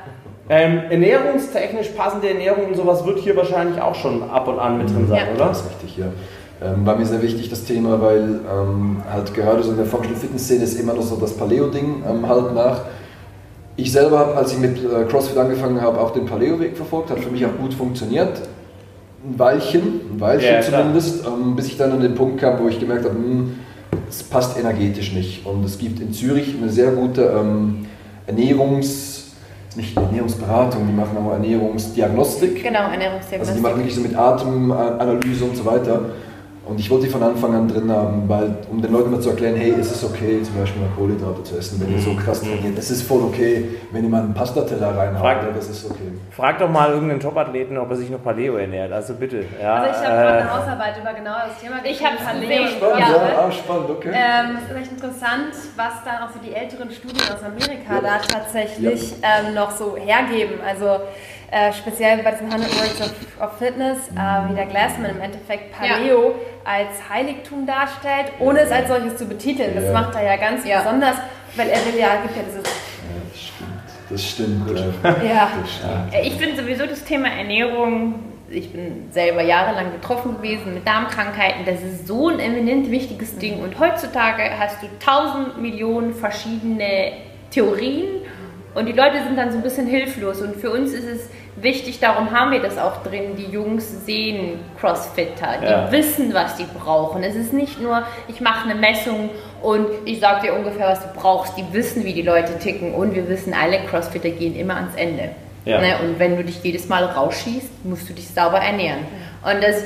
Speaker 2: Ähm, ernährungstechnisch passende Ernährung und sowas wird hier wahrscheinlich auch schon ab und an mit drin sein,
Speaker 4: Ja.
Speaker 2: oder?
Speaker 3: Das ist richtig, ja. Ähm, war mir sehr wichtig das Thema, weil ähm, halt gerade so in der Functional Fitness Szene ist immer noch so das Paleo-Ding ähm, halt nach. Ich selber habe, als ich mit äh, CrossFit angefangen habe, auch den Paleo-Weg verfolgt, hat für mich auch gut funktioniert. Ein Weilchen, ein Weilchen
Speaker 2: Ja,
Speaker 3: zumindest, ähm, bis ich dann an den Punkt kam, wo ich gemerkt habe, hm, es passt energetisch nicht. Und es gibt in Zürich eine sehr gute ähm, Ernährungs-, nicht Ernährungsberatung, die machen aber Ernährungsdiagnostik.
Speaker 4: Genau,
Speaker 3: Also die
Speaker 4: Ernährungsdiagnostik.
Speaker 3: machen wirklich so mit Atemanalyse und so weiter. Und ich wollte die von Anfang an drin haben, weil, um den Leuten mal zu erklären, hey, es ist okay, zum Beispiel mal Kohlenhydrate zu essen, wenn ihr so krass trainiert. Es ist voll okay, wenn ihr mal einen Pastateller reinhaut,
Speaker 2: Frag-
Speaker 3: ja, das ist okay.
Speaker 2: Frag doch mal irgendeinen Topathleten, ob er sich noch Paleo ernährt. Also bitte. Ja,
Speaker 6: Also ich habe gerade
Speaker 2: äh,
Speaker 6: eine Hausarbeit über genau das Thema
Speaker 4: Ich hab's
Speaker 6: Paleo
Speaker 3: Spannend,
Speaker 4: Ja.
Speaker 3: ja, ah, spannend, okay.
Speaker 6: Ähm, das ist echt interessant, was dann auch so die älteren Studien aus Amerika da tatsächlich ähm, noch so hergeben. Also äh, speziell bei diesen 100 Words of, of Fitness, äh, wie der Glassman im Endeffekt Paleo als Heiligtum darstellt, ohne es als solches zu betiteln. Das
Speaker 3: Ja.
Speaker 6: macht er ja ganz
Speaker 4: Ja.
Speaker 6: besonders, weil er will ja, gibt ja dieses,
Speaker 3: Das stimmt. Ja.
Speaker 6: ja,
Speaker 3: Das stimmt.
Speaker 4: Ich finde sowieso das Thema Ernährung, ich bin selber jahrelang betroffen gewesen mit Darmkrankheiten, das ist so ein eminent wichtiges Ding. Und heutzutage hast du tausend Millionen verschiedene Theorien und die Leute sind dann so ein bisschen hilflos. Und für uns ist es wichtig, darum haben wir das auch drin, die Jungs sehen Crossfitter, die
Speaker 2: Ja.
Speaker 4: wissen, was die brauchen. Es ist nicht nur, ich mache eine Messung und ich sage dir ungefähr, was du brauchst. Die wissen, wie die Leute ticken und wir wissen, alle Crossfitter gehen immer ans Ende.
Speaker 2: Ja.
Speaker 4: Ne? Und wenn du dich jedes Mal rausschießt, musst du dich sauber ernähren. Und das,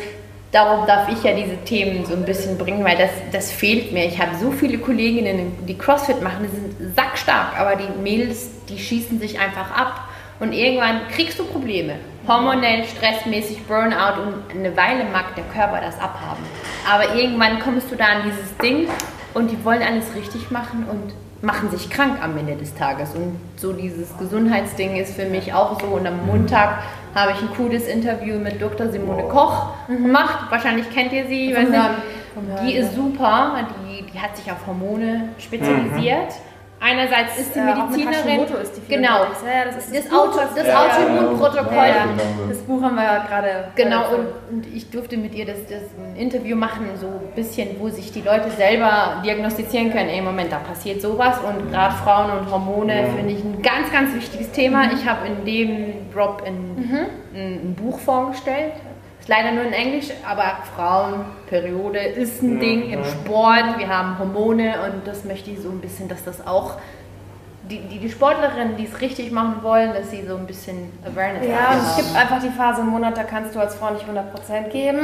Speaker 4: darum darf ich ja diese Themen so ein bisschen bringen, weil das, das fehlt mir. Ich habe so viele Kolleginnen, die CrossFit machen, die sind sackstark, aber die Mädels, die schießen sich einfach ab. Und irgendwann kriegst du Probleme. Hormonell, stressmäßig, Burnout und eine Weile mag der Körper das abhaben. Aber irgendwann kommst du da an dieses Ding und die wollen alles richtig machen und machen sich krank am Ende des Tages. Und so dieses Gesundheitsding ist für mich auch so. Und am Montag habe ich ein cooles Interview mit Dr. Simone Koch gemacht. Wahrscheinlich kennt ihr sie. Die ist super. Die, die hat sich auf Hormone spezialisiert. Einerseits ist
Speaker 6: Äh, mit
Speaker 4: Medizinerin.
Speaker 6: Hashimoto ist die
Speaker 4: genau.
Speaker 6: Ja, das ist das
Speaker 4: das
Speaker 6: Buch,
Speaker 4: Auto, das
Speaker 6: Ja,
Speaker 4: Autoimmunprotokoll.
Speaker 6: Ja, ja.
Speaker 3: Genau.
Speaker 6: Das Buch haben wir ja gerade.
Speaker 4: Genau,
Speaker 6: äh,
Speaker 4: und, und ich durfte mit ihr das, das ein Interview machen, so ein bisschen, wo sich die Leute selber diagnostizieren können, ey, Moment, da passiert sowas und gerade Frauen und Hormone finde ich ein ganz, ganz wichtiges Thema. Ich habe in dem Drop in, ein, ein Buch vorgestellt, leider nur in Englisch, aber Frauenperiode ist ein Ding im Sport, wir haben Hormone und das möchte ich so ein bisschen, dass das auch die, die, die Sportlerinnen, die es richtig machen wollen, dass sie so ein bisschen Awareness
Speaker 6: Ja, und
Speaker 4: dafür
Speaker 6: es gibt
Speaker 4: haben.
Speaker 6: einfach die Phase im Monat, da kannst du als Frau nicht 100% geben.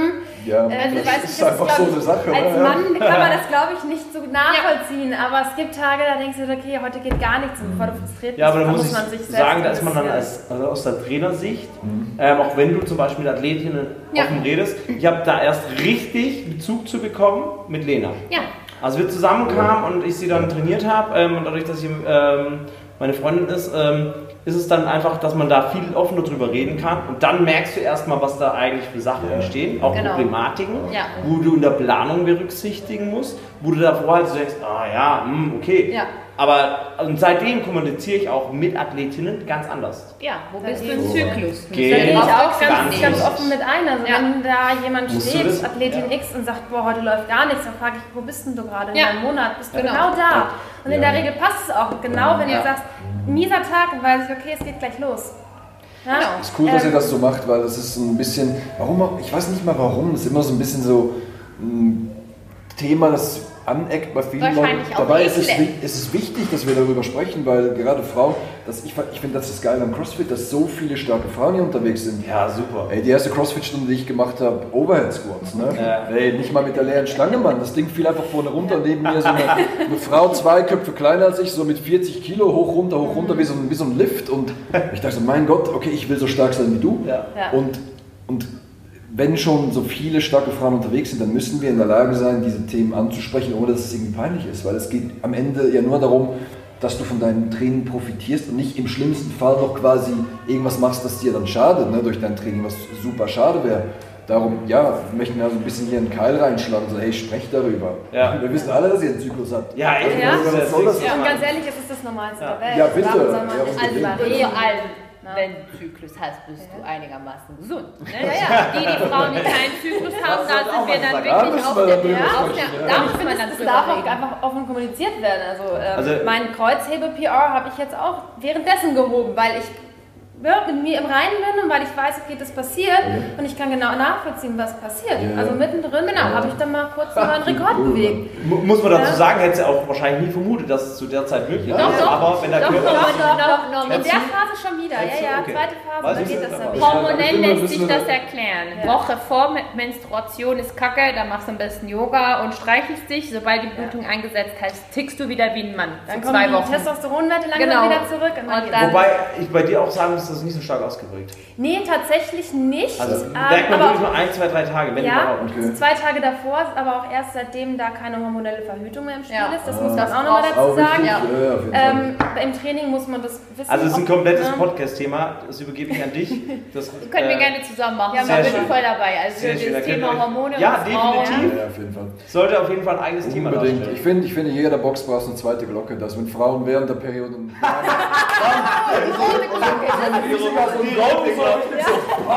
Speaker 3: Ja,
Speaker 6: Also ich
Speaker 3: das
Speaker 6: weiß
Speaker 3: ist
Speaker 6: das
Speaker 3: einfach
Speaker 6: ist,
Speaker 3: so eine Sache.
Speaker 6: Als
Speaker 3: ne?
Speaker 6: Mann kann man das, glaube ich, nicht so nachvollziehen, aber es gibt Tage, da denkst du, okay, heute geht gar nichts und bevor du frustriert bist,
Speaker 2: Ja, aber da
Speaker 6: dann
Speaker 2: muss ich
Speaker 6: man sich selbst
Speaker 2: sagen, da ist man dann als, also aus der Trainersicht, ähm, auch wenn du zum Beispiel mit Athletinnen
Speaker 4: Ja.
Speaker 2: offen redest, ich habe da erst richtig Bezug zu bekommen mit Lena.
Speaker 4: Ja.
Speaker 2: Also wir zusammenkamen und ich sie dann trainiert habe ähm, und dadurch, dass ich ähm, meine Freundin ist, ähm, ist es dann einfach, dass man da viel offener drüber reden kann und dann merkst du erstmal, was da eigentlich für Sachen
Speaker 3: Ja.
Speaker 2: entstehen, auch
Speaker 5: Genau.
Speaker 2: Problematiken,
Speaker 5: Ja.
Speaker 2: wo du in der Planung berücksichtigen musst, wo du davor halt so denkst, ah ja, hm, okay. Aber und seitdem kommuniziere ich auch mit Athletinnen ganz anders.
Speaker 5: Ja, wo bist du im Zyklus?
Speaker 6: Da gehe ich auch ganz,
Speaker 2: ganz
Speaker 6: offen mit ein. Also
Speaker 5: Ja.
Speaker 6: wenn da jemand
Speaker 2: Musst du
Speaker 6: steht. Athletin
Speaker 2: Ja.
Speaker 6: X und sagt, boah, heute läuft gar nichts, dann frage ich, wo bist denn du gerade in
Speaker 5: Ja.
Speaker 6: deinem Monat? Bist du
Speaker 5: Genau.
Speaker 6: genau, da? Und in der Regel passt es auch. Genau wenn
Speaker 2: Ja.
Speaker 6: ihr sagst, mieser Tag, dann weiß ich, okay, es geht gleich los. Ja?
Speaker 5: Genau.
Speaker 3: Es ist cool, dass
Speaker 6: Ähm,
Speaker 3: ihr das so macht, weil das ist ein bisschen, warum ich weiß nicht mal warum, es ist immer so ein bisschen so ein Thema, das aneckt bei vielen Leuten. Dabei ist es, ist es wichtig, dass wir darüber sprechen, weil gerade Frauen, das, ich, ich finde das ist geil am CrossFit, dass so viele starke Frauen hier unterwegs sind.
Speaker 2: Ja, super.
Speaker 3: Ey, die erste CrossFit-Stunde, die ich gemacht habe, Overhead Squats, ne?
Speaker 2: Ja.
Speaker 3: Ey, nicht mal mit der leeren Stange, Mann. Das Ding fiel einfach vorne runter. Neben mir so eine, eine Frau, zwei Köpfe kleiner als ich, so mit 40 Kilo, hoch, runter, hoch, runter, wie so, ein, wie so ein Lift. Und ich dachte so, mein Gott, okay, ich will so stark sein wie du.
Speaker 2: Ja.
Speaker 6: Ja.
Speaker 3: Und, und wenn schon so viele starke Frauen unterwegs sind, dann müssen wir in der Lage sein, diese Themen anzusprechen, ohne dass es irgendwie peinlich ist. Weil es geht am Ende ja nur darum, dass du von deinem Training profitierst und nicht im schlimmsten Fall noch quasi irgendwas machst, das dir dann schadet ne, durch dein Training, was super schade wäre. Darum, ja, wir möchten ja so ein bisschen hier einen Keil reinschlagen, so, hey, sprecht darüber.
Speaker 2: Ja.
Speaker 3: Wir wissen alle, dass ihr einen Zyklus habt.
Speaker 2: Ja, echt.
Speaker 6: Ja.
Speaker 3: Also, was soll das?
Speaker 6: Ja, und ganz ehrlich, es ist das Normalste
Speaker 2: Ja.
Speaker 6: der Welt.
Speaker 3: Ja, bitte. Ja,
Speaker 5: Also
Speaker 6: reden?
Speaker 5: vor
Speaker 6: Ja.
Speaker 5: wenn du Zyklus hast, bist du einigermaßen gesund. Ne? Die, die Frauen, die keinen Zyklus haben, da sind wir dann
Speaker 3: Da
Speaker 5: wirklich auf der, auf der,
Speaker 3: ja.
Speaker 5: da muss man dann drüber
Speaker 6: darf auch einfach offen kommuniziert werden. Also, ähm,
Speaker 2: Also-
Speaker 6: mein Kreuzhebe-PR habe ich jetzt auch währenddessen gehoben, weil ich ja, mit mir im Reinen bin und weil ich weiß, okay, das passiert und ich kann genau nachvollziehen, was passiert.
Speaker 3: Ja.
Speaker 6: Also mittendrin, genau,
Speaker 3: Ja.
Speaker 6: habe ich dann mal kurz einen neuen Rekord bewegt.
Speaker 2: Mu- Muss man dazu
Speaker 6: Ja.
Speaker 2: sagen, hätte sie auch wahrscheinlich nie vermutet, dass es zu der Zeit möglich ist.
Speaker 5: Doch, doch.
Speaker 2: Aber wenn der
Speaker 5: Doch,
Speaker 2: Körper.
Speaker 5: doch, doch, doch, noch
Speaker 6: In der Phase schon wieder, ja, ja,
Speaker 2: Okay.
Speaker 6: zweite Phase,
Speaker 2: Weiß
Speaker 6: da
Speaker 2: ich
Speaker 6: geht das dann wieder.
Speaker 5: Hormonell lässt sich das
Speaker 3: da-
Speaker 5: erklären.
Speaker 6: Ja.
Speaker 5: Woche vor Men- Menstruation ist kacke, da machst du am besten Yoga und streichelst dich. Sobald die Blutung eingesetzt hast, tickst du wieder wie ein Mann.
Speaker 6: Dann kommen
Speaker 5: zwei
Speaker 6: die
Speaker 5: Wochen.
Speaker 6: Testosteronwerte langsam
Speaker 5: Genau.
Speaker 6: wieder zurück. Und dann
Speaker 5: dann-
Speaker 2: Wobei ich bei dir auch sagen muss, das ist nicht so stark ausgeprägt.
Speaker 6: nee, tatsächlich nicht.
Speaker 2: Also
Speaker 6: ähm,
Speaker 2: merkt man
Speaker 6: aber
Speaker 2: wirklich nur ein, zwei, drei Tage, wenn
Speaker 6: Ja,
Speaker 2: überhaupt.
Speaker 3: Okay.
Speaker 6: zwei Tage davor, aber auch erst seitdem da keine hormonelle Verhütung mehr im Spiel
Speaker 5: Ja.
Speaker 6: ist. Das
Speaker 3: Ah.
Speaker 6: muss man
Speaker 5: Das
Speaker 6: auch nochmal dazu sagen.
Speaker 3: ja.
Speaker 6: Ähm, Im Training muss man das wissen.
Speaker 2: Also es ist ein komplettes
Speaker 6: ne?
Speaker 2: Podcast-Thema, das übergebe ich an dich. Das,
Speaker 5: Können wir
Speaker 2: äh,
Speaker 5: gerne zusammen machen.
Speaker 6: Ja,
Speaker 5: da
Speaker 2: sehr
Speaker 5: bin ich
Speaker 2: schön.
Speaker 5: voll dabei. Also das Thema Hormone
Speaker 2: Ja,
Speaker 5: und Frauen.
Speaker 2: definitiv.
Speaker 3: Ja, auf jeden Fall.
Speaker 2: Sollte auf jeden Fall ein eigenes Thema
Speaker 3: Unbedingt.
Speaker 2: darstellen.
Speaker 3: Ich finde, ich finde, jeder Box braucht eine zweite Glocke, dass wenn Frauen während der Periode.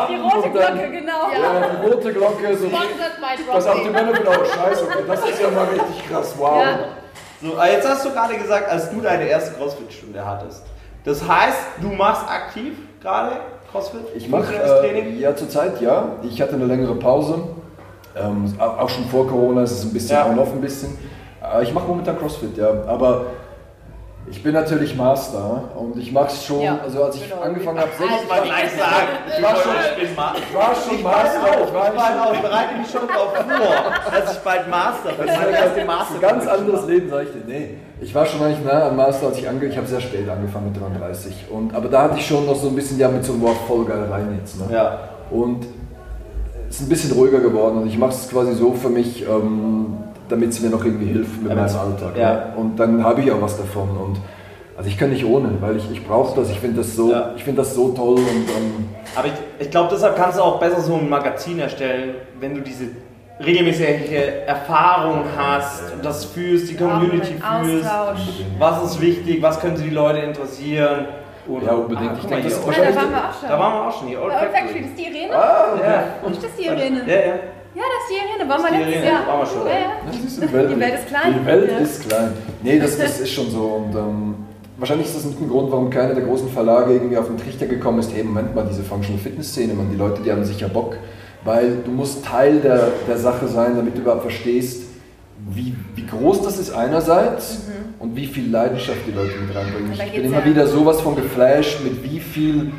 Speaker 6: Die rote Glocke, genau.
Speaker 3: Ja, die rote Glocke, so, das auf. Männer wieder auch scheiße. Okay, das ist ja mal richtig krass. Wow.
Speaker 6: Ja.
Speaker 2: So, jetzt hast du gerade gesagt, als du deine erste CrossFit-Stunde hattest. Das heißt, du machst aktiv gerade CrossFit?
Speaker 3: Ich mache
Speaker 2: das
Speaker 3: äh,
Speaker 2: Training.
Speaker 3: ja zurzeit ja. Ich hatte eine längere Pause. Ähm, auch auch schon vor Corona ist es ein bisschen
Speaker 2: Ja.
Speaker 3: on-off ein bisschen. Äh, ich mache momentan CrossFit, ja. Aber ich bin natürlich Master und ich mache es schon.
Speaker 5: Ja,
Speaker 3: also als ich
Speaker 5: genau.
Speaker 3: angefangen habe,
Speaker 2: Muss man gleich sagen. Ich
Speaker 3: war schon-
Speaker 2: ich
Speaker 3: ich war schon
Speaker 2: Ich
Speaker 3: Master.
Speaker 2: auch.
Speaker 3: Ich war
Speaker 2: Ich bald
Speaker 3: schon-
Speaker 2: auch. Ich bereite mich schon darauf vor, dass ich bald Master bin. Erste Master.
Speaker 3: ein ganz anderes Leben, sag ich dir. Nee, ich war schon eigentlich nah am Master, als ich ange ich habe sehr spät angefangen mit 33. Und, aber da hatte ich schon noch so ein bisschen, ja, mit so einem Wort voll geil rein jetzt. Ne?
Speaker 2: Ja.
Speaker 3: Und es ist ein bisschen ruhiger geworden und ich mache es quasi so für mich, ähm, damit es mir noch irgendwie hilft mit
Speaker 2: Ja,
Speaker 3: meinem Alltag.
Speaker 2: ja.
Speaker 3: Ne? Und dann habe ich auch was davon. Und also ich kann nicht ohne, weil ich, ich brauche das. Ich finde das, so,
Speaker 2: Ja.
Speaker 3: ich find das so toll. Und, ähm,
Speaker 2: Aber ich, ich glaube, deshalb kannst du auch besser so ein Magazin erstellen, wenn du diese regelmäßige Erfahrung hast und das fühlst, die Community
Speaker 6: mit
Speaker 2: fühlst. Was ist wichtig, was könnte die Leute interessieren? Und,
Speaker 3: Ja, unbedingt.
Speaker 2: Ah,
Speaker 3: Ich denke, das ist
Speaker 6: Ja,
Speaker 2: Old-
Speaker 6: da waren wir auch schon.
Speaker 2: da waren wir auch schon hier. Old
Speaker 6: Old Factory,
Speaker 2: Factory.
Speaker 6: das ist die Irene?
Speaker 3: ah,
Speaker 2: Ja.
Speaker 6: Ist das die Irene?
Speaker 2: Ja, ja.
Speaker 6: Ja, das ist die Irene. Waren wir letztes Jahr.
Speaker 2: waren wir schon.
Speaker 6: Ja, ja.
Speaker 3: Das ist die Welt.
Speaker 6: Die Welt ist klein.
Speaker 3: Die Welt
Speaker 6: Ja.
Speaker 3: ist klein. Nee, das, das ist schon so. Und ähm, wahrscheinlich ist das ein Grund, warum keiner der großen Verlage irgendwie auf den Trichter gekommen ist, hey, Moment mal, diese Functional Fitness Szene, man, die Leute, die haben sicher Bock. Weil du musst Teil der, der Sache sein, damit du überhaupt verstehst, wie, wie groß das ist einerseits und wie viel Leidenschaft die Leute mit reinbringen.
Speaker 6: Mhm.
Speaker 3: Ich bin immer
Speaker 6: ja-
Speaker 3: wieder sowas von geflasht, mit wie viel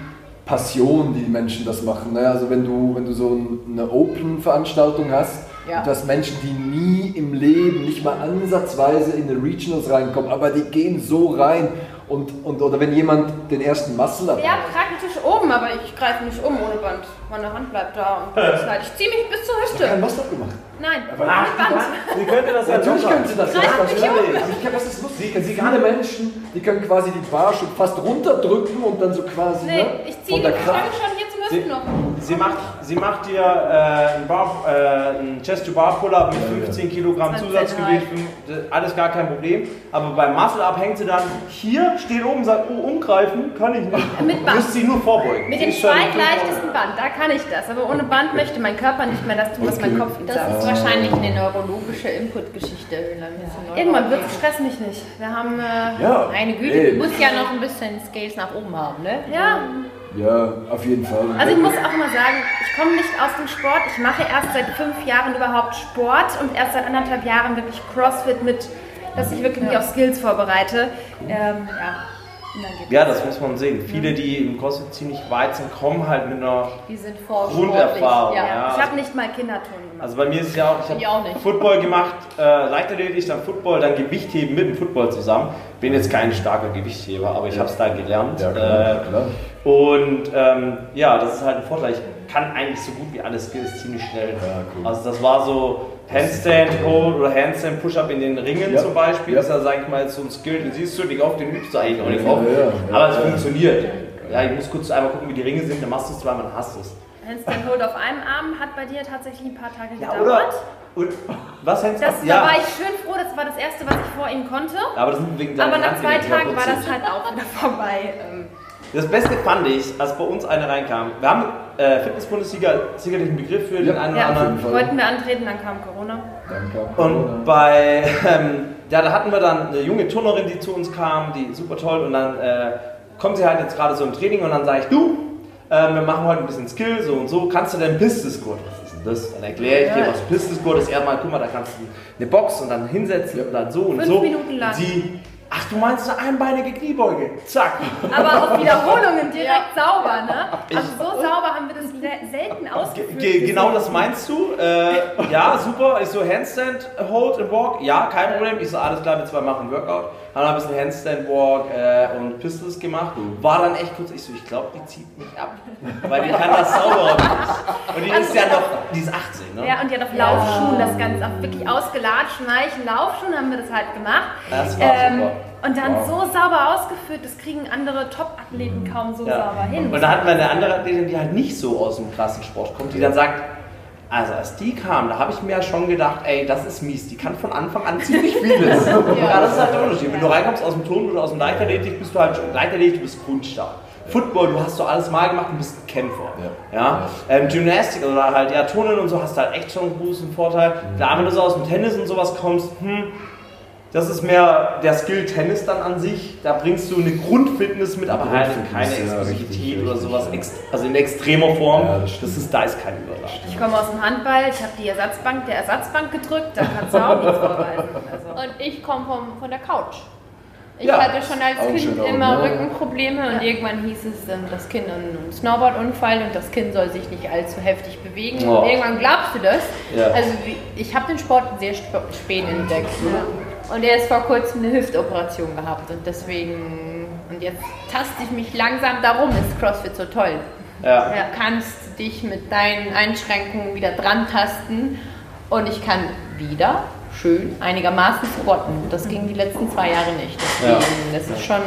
Speaker 3: Passion die Menschen das machen. Ne? Also wenn du, wenn du so ein- eine Open-Veranstaltung hast,
Speaker 5: Ja.
Speaker 3: hast Menschen, die nie im Leben, nicht mal ansatzweise in die Regionals reinkommen, aber die gehen so rein Und, und, oder wenn jemand den ersten Muscle
Speaker 6: hat. Ja, praktisch oben, aber ich greife nicht um ohne Band. Meine Hand bleibt da und halt. Ich ziehe mich bis zur Hüfte.
Speaker 3: Ich kein Muscle gemacht.
Speaker 6: Nein, aber Ach.
Speaker 2: Sie könnte das ja
Speaker 3: Natürlich können sie das. Ich kann, das ist lustig. Sie, sie gerade Menschen, die können quasi die Bar schon fast runterdrücken und dann so quasi.
Speaker 6: Nee, ne, ich ziehe die Stange schon hier zum Hüftknochen.
Speaker 2: Sie, sie, macht, sie macht dir äh, einen, Bar, äh, einen Chest-to-Bar-Pull-Up mit 15 Kilogramm Zusatzgewicht. Alles gar kein Problem. Aber beim Muscle-Up hängt sie dann hier, steht oben und sagt, oh, umgreifen kann ich nicht.
Speaker 6: Mit Band.
Speaker 2: Müsste sie nur vorbeugen.
Speaker 6: Mit dem zweitleichtesten Band, da kann ich das. Aber ohne Band möchte mein Körper nicht mehr das tun, was mein Kopf ihm
Speaker 4: sagt. Das ist wahrscheinlich eine neurologische Input-Geschichte. Ja.
Speaker 6: Irgendwann wird es stress mich nicht. Wir haben äh, ja.
Speaker 4: eine Güte, du musst ja noch ein bisschen Scales nach oben haben, ne?
Speaker 6: Ja.
Speaker 3: Ja, auf jeden Fall.
Speaker 6: Also ich muss auch mal sagen, ich komme nicht aus dem Sport. Ich mache erst seit fünf Jahren überhaupt Sport und erst seit anderthalb Jahren wirklich CrossFit mit, dass ich wirklich mich auf Skills vorbereite. Ähm, ja.
Speaker 2: Ja, das muss man sehen. Viele, die im CrossFit ziemlich weit sind, kommen halt mit einer Grunderfahrung.
Speaker 6: Ja. Ja. Ich habe nicht mal Kinderturnen gemacht.
Speaker 2: Also bei mir ist es ja auch, ich habe Football gemacht, äh, Leichtathletik, dann Football, dann Gewichtheben mit dem Football zusammen. Bin jetzt kein starker Gewichtheber, aber ich habe es da gelernt. Ja, klar, äh, klar. Und ähm, ja, das ist halt ein Vorteil. Ich kann eigentlich so gut wie alle Skills ziemlich schnell. Ja, cool. Also das war so Handstand Hold oder Handstand Push-Up in den Ringen ja. zum Beispiel. Ja. Das ist ja, sag ich mal, so ein Skill, den siehst du nicht oft, den übst du eigentlich auch nicht oft. Aber es funktioniert. Ja, ich muss kurz einmal gucken, wie die Ringe sind, dann machst du es zweimal, dann hast du es.
Speaker 6: Handstand Hold auf einem Arm hat bei dir tatsächlich ein paar Tage gedauert.
Speaker 2: Und was Handstand?
Speaker 6: Das, ja. Da war ich schön froh, das war das erste, was ich vor ihm konnte.
Speaker 2: Aber, das sind wegen
Speaker 6: Aber nach zwei Tagen war das halt auch wieder vorbei.
Speaker 2: Das Beste fand ich, als bei uns eine reinkam. Wir haben äh, Fitness-Bundesliga sicherlich einen Begriff für ja. den einen oder
Speaker 6: ja,
Speaker 2: anderen.
Speaker 6: Wollten wir antreten, dann kam Corona.
Speaker 2: Dann kam Corona. Und bei, ähm, ja, da hatten wir dann eine junge Turnerin, die zu uns kam, die super toll. Und dann äh, kommt sie halt jetzt gerade so im Training und dann sage ich, du, äh, wir machen heute ein bisschen Skill, so und so. Kannst du denn Pistol-Squat? Was ist denn das? Dann erkläre ich dir, was Pistol-Squat ist. Erstmal, guck mal, da kannst du eine Box und dann hinsetzen und dann so und
Speaker 6: Fünf
Speaker 2: so.
Speaker 6: Minuten lang.
Speaker 2: Sie Ach, du meinst eine einbeinige Kniebeuge? Zack.
Speaker 6: Aber auf Wiederholungen direkt ja. sauber, ne? Also so sauber haben wir das selten ausgeführt. Ge
Speaker 2: genau das meinst du? Äh, ja, super. Ich so Handstand, Hold and Walk. Ja, kein Problem. Ich so, alles klar, wir zwei machen Workout. Haben ein bisschen Handstand Walk äh, und Pistols gemacht. War dann echt kurz, ich so, ich glaube, die zieht mich ab. Weil die kann das sauber. Und die ist ja noch, die ist 18, ne?
Speaker 6: Ja, und die hat auf Laufschuhen das Ganze auch wirklich ausgelatscht, weichen Laufschuhen haben wir das halt gemacht.
Speaker 2: Das war ähm, super.
Speaker 6: Und dann wow. so sauber ausgeführt, das kriegen andere Top-Athleten kaum so ja. sauber hin.
Speaker 2: Und da hatten wir eine andere Athletin, die halt nicht so aus dem krassen Sport kommt, die dann sagt, also als die kam, da habe ich mir ja schon gedacht, ey, das ist mies, die kann von Anfang an ziemlich vieles. ja. ja, das ist halt der Unterschied. Wenn du reinkommst aus dem Turn oder aus dem Leichtathletik, bist du halt Leichtathletik, du bist grundstark. Football, du hast so alles mal gemacht und bist ein Kämpfer. Ja. ja? Ähm, Gymnastik oder halt ja Turnen und so hast du halt echt schon einen großen Vorteil. Mhm. Klar, wenn du so aus dem Tennis und sowas kommst, hm, das ist mehr der Skill Tennis dann an sich. Da bringst du eine Grundfitness mit, aber halt keine Explosivität ja, oder sowas. Also in extremer Form. Ja, das, das, ist, da ist kein Übertrag.
Speaker 6: Ich komme aus dem Handball, ich habe die Ersatzbank der Ersatzbank gedrückt, da kannst du auch nichts vorweisen. Also.
Speaker 4: Und ich komme von der Couch. Ich ja, hatte schon als Kind immer Rückenprobleme und irgendwann hieß es, das Kind hat einen Snowboardunfall und das Kind soll sich nicht allzu heftig bewegen. Oh. Und irgendwann glaubst du das. Also ich habe den Sport sehr spät entdeckt. Und er ist vor kurzem eine Hüftoperation gehabt und deswegen, und jetzt taste ich mich langsam, darum ist CrossFit so toll. Ja. Du kannst dich mit deinen Einschränkungen wieder dran tasten und ich kann wieder schön einigermaßen squatten. Das ging die letzten zwei Jahre nicht. Deswegen, ja. das ist schon,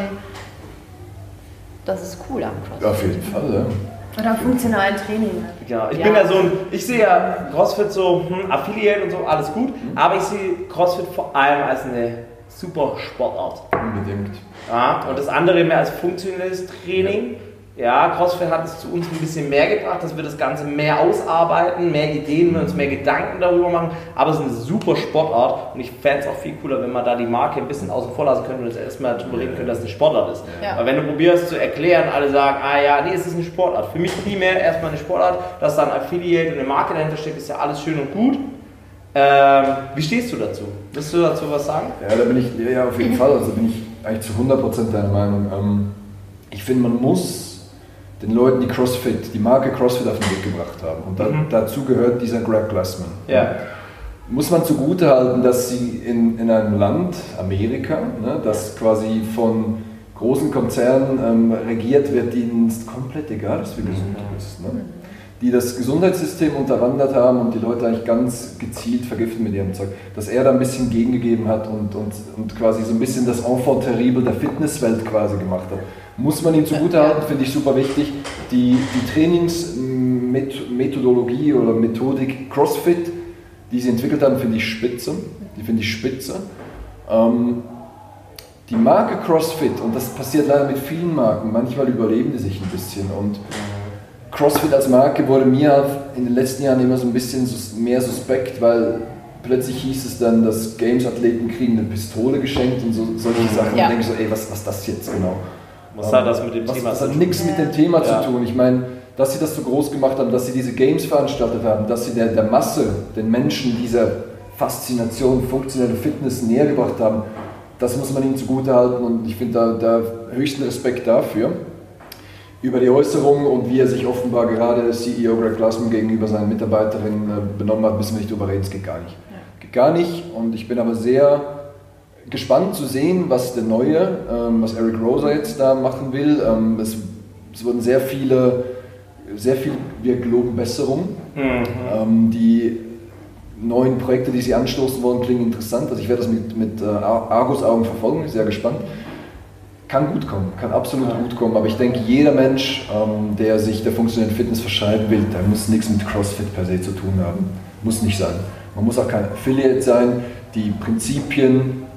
Speaker 4: das ist cool am CrossFit.
Speaker 3: Auf jeden Fall, ja.
Speaker 6: Oder funktionalen Training.
Speaker 2: Ja, ich ja. bin ja so ein, ich sehe ja CrossFit so, hm, Affiliate und so, alles gut, mhm. aber ich sehe CrossFit vor allem als eine super Sportart.
Speaker 3: Unbedingt.
Speaker 2: Ja, und das andere mehr als funktionelles Training. Ja ja, CrossFit hat es zu uns ein bisschen mehr gebracht, dass wir das Ganze mehr ausarbeiten, mehr Ideen, uns mehr Gedanken darüber machen. Aber es ist eine super Sportart und ich fände es auch viel cooler, wenn man da die Marke ein bisschen außen vor lassen könnte und jetzt erstmal darüber reden könnte, dass es eine Sportart ist. Ja. Weil wenn du probierst zu erklären, alle sagen, ah ja, nee, es ist eine Sportart. Für mich primär erstmal eine Sportart, dass da ein Affiliate und eine Marke dahinter steht, ist ja alles schön und gut. Ähm, wie stehst du dazu? Willst du dazu was sagen?
Speaker 3: Ja, da bin ich, ja, auf jeden Fall, also bin ich eigentlich zu 100% deiner Meinung. Ähm, ich finde, man muss den Leuten, die CrossFit, die Marke CrossFit auf den Weg gebracht haben. Und da, mhm. dazu gehört dieser Greg Glassman.
Speaker 2: Ja.
Speaker 3: Muss man zugute halten, dass sie in, in einem Land, Amerika, ne, das quasi von großen Konzernen ähm, regiert wird, denen es komplett egal ist, wie gesund du bist. Ne? Die das Gesundheitssystem unterwandert haben und die Leute eigentlich ganz gezielt vergiften mit ihrem Zeug. Dass er da ein bisschen gegengegeben hat und, und, und quasi so ein bisschen das Enfant terrible der Fitnesswelt quasi gemacht hat. Muss man ihm zugutehalten, finde ich super wichtig. Die, die Trainingsmethodologie oder Methodik CrossFit, die sie entwickelt haben, finde ich spitze. Die finde ich spitze. Ähm, die Marke CrossFit, und das passiert leider mit vielen Marken, manchmal überleben die sich ein bisschen. Und CrossFit als Marke wurde mir in den letzten Jahren immer so ein bisschen mehr suspekt, weil plötzlich hieß es dann, dass Games-Athleten kriegen eine Pistole geschenkt und so, solche Sachen. Ja. Und denke ich so, ey, was, ist das jetzt genau?
Speaker 2: Was hat das mit dem was, Thema
Speaker 3: zu tun? Das hat nichts mit dem Thema ja. zu tun. Ich meine, dass sie das so groß gemacht haben, dass sie diese Games veranstaltet haben, dass sie der, der Masse, den Menschen dieser Faszination, funktionelle Fitness näher gebracht haben, das muss man ihnen zugutehalten und ich finde da, da höchsten Respekt dafür. Über die Äußerungen und wie er sich offenbar gerade CEO Greg Glassman gegenüber seinen Mitarbeiterinnen äh, benommen hat, müssen wir nicht drüber reden, es geht gar nicht. Ja. Geht gar nicht und ich bin aber sehr gespannt zu sehen, was der Neue, ähm, was Eric Rosa jetzt da machen will. Ähm, es, es wurden sehr viele, sehr viel, wir geloben Besserung. Mhm. Ähm, die neuen Projekte, die Sie anstoßen wollen, klingen interessant. Also ich werde das mit, mit äh, Argus-Augen verfolgen, sehr gespannt. Kann gut kommen, kann absolut ja. gut kommen, aber ich denke, jeder Mensch, ähm, der sich der funktionellen Fitness verschreiben will, der muss nichts mit CrossFit per se zu tun haben. Muss nicht sein. Man muss auch kein Affiliate sein. Die Prinzipien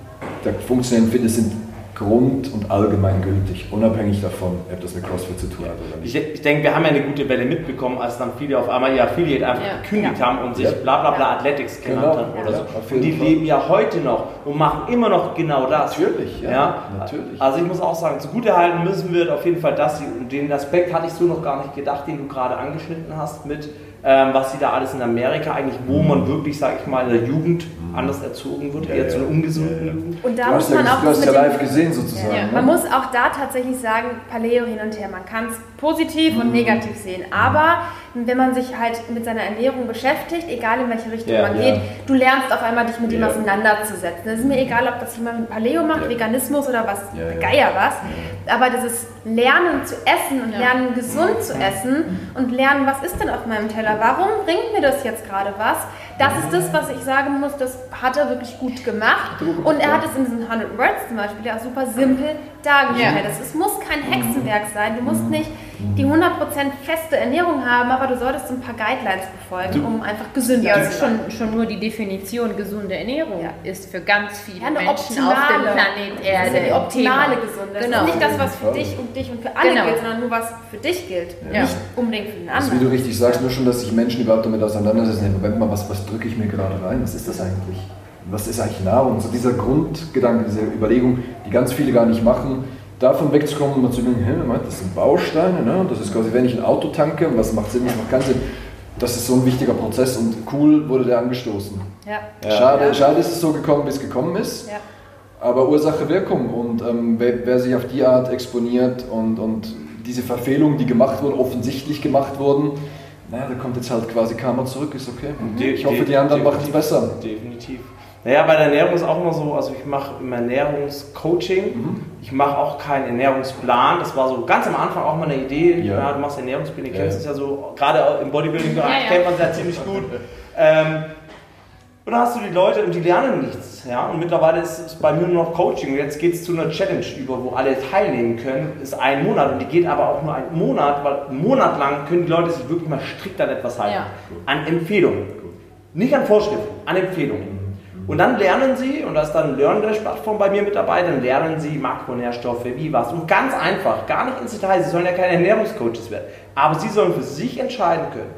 Speaker 3: der funktionellen Fitness sind grund- und allgemeingültig, unabhängig davon, ob das mit CrossFit zu tun hat oder
Speaker 2: nicht. Ich, ich denke, wir haben ja eine gute Welle mitbekommen, als dann viele auf einmal ihr Affiliate einfach ja. gekündigt ja. haben und sich ja. bla bla bla Athletics genannt genau. haben oder so. Und die Fall. leben ja heute noch und machen immer noch genau das.
Speaker 3: Natürlich, ja. Natürlich.
Speaker 2: Also ich muss auch sagen, zugute halten müssen wir auf jeden Fall das, und den Aspekt hatte ich so noch gar nicht gedacht, den du gerade angeschnitten hast mit was sie da alles in Amerika eigentlich, wo man wirklich, sag ich mal, in der Jugend anders erzogen wird, ja, eher ja. zu einer ungesunden Jugend.
Speaker 6: Und da du muss man
Speaker 3: ja,
Speaker 6: auch.
Speaker 3: Du hast ja live gesehen sozusagen.
Speaker 6: Ja. Ne? Man muss auch da tatsächlich sagen, Paleo hin und her. Man kann es positiv mhm. und negativ sehen. Aber wenn man sich halt mit seiner Ernährung beschäftigt, egal in welche Richtung man geht, du lernst auf einmal dich mit dem auseinanderzusetzen. Es ist mir egal, ob das jemand mit Paleo macht, Veganismus oder was, Geier was. Aber dieses Lernen zu essen und lernen gesund zu essen und lernen, was ist denn auf meinem Teller? Warum bringt mir das jetzt gerade was? Das ist das, was ich sagen muss, das hat er wirklich gut gemacht. Und er hat es in diesen 100 Words zum Beispiel auch super simpel dargestellt. Es muss kein Hexenwerk sein. Du musst nicht die 100% feste Ernährung haben, aber du solltest ein paar Guidelines befolgen, um einfach gesünder
Speaker 5: ja, zu sein. Schon, schon nur die Definition gesunde Ernährung ja. ist für ganz viele ja, Menschen optimale, auf dem Planet Erde
Speaker 6: das ist die optimale gesunde. Genau. Das ist nicht das, was für dich und dich und für alle genau. gilt, sondern nur was für dich gilt. Nicht unbedingt für den anderen.
Speaker 3: Also wie du richtig sagst, nur schon, dass sich Menschen überhaupt damit auseinandersetzen. Moment mal, was, was drücke ich mir gerade rein? Was ist das eigentlich? Was ist eigentlich Nahrung? So dieser Grundgedanke, diese Überlegung, die ganz viele gar nicht machen davon wegzukommen und mal zu denken, hey, das sind Bausteine, ne? das ist quasi, wenn ich ein Auto tanke, was macht Sinn, was macht keinen Sinn. Das ist so ein wichtiger Prozess und cool wurde der angestoßen. Ja. Schade, ja. schade ist es so gekommen, wie es gekommen ist. Ja. Aber Ursache, Wirkung. Und ähm, wer, wer, sich auf die Art exponiert und, und diese Verfehlungen, die gemacht wurden, offensichtlich gemacht wurden, naja, da kommt jetzt halt quasi Karma zurück, ist okay. Mhm. Ich hoffe, die anderen machen es besser.
Speaker 2: Definitiv. Naja, bei der Ernährung ist auch immer so, also ich mache im Ernährungscoaching, mhm. ich mache auch keinen Ernährungsplan. Das war so ganz am Anfang auch mal eine Idee. Ja. ja du machst Ernährungspläne, ja. kennst es ja so, gerade im Bodybuilding-Bereich ja, kennt man es ja ziemlich gut. Ähm, und dann hast du die Leute und die lernen nichts. Ja? Und mittlerweile ist es bei mir nur noch Coaching. Und jetzt geht es zu einer Challenge über, wo alle teilnehmen können. Ist ein Monat und die geht aber auch nur einen Monat, weil einen Monat lang können die Leute sich wirklich mal strikt an etwas halten. An Empfehlungen. Nicht an Vorschriften, an Empfehlungen. Und dann lernen Sie, und da ist dann Learn-Dash-Plattform bei mir mit dabei, dann lernen Sie Makronährstoffe, wie was. Und ganz einfach, gar nicht ins Detail, Sie sollen ja keine Ernährungscoaches werden. Aber Sie sollen für sich entscheiden können,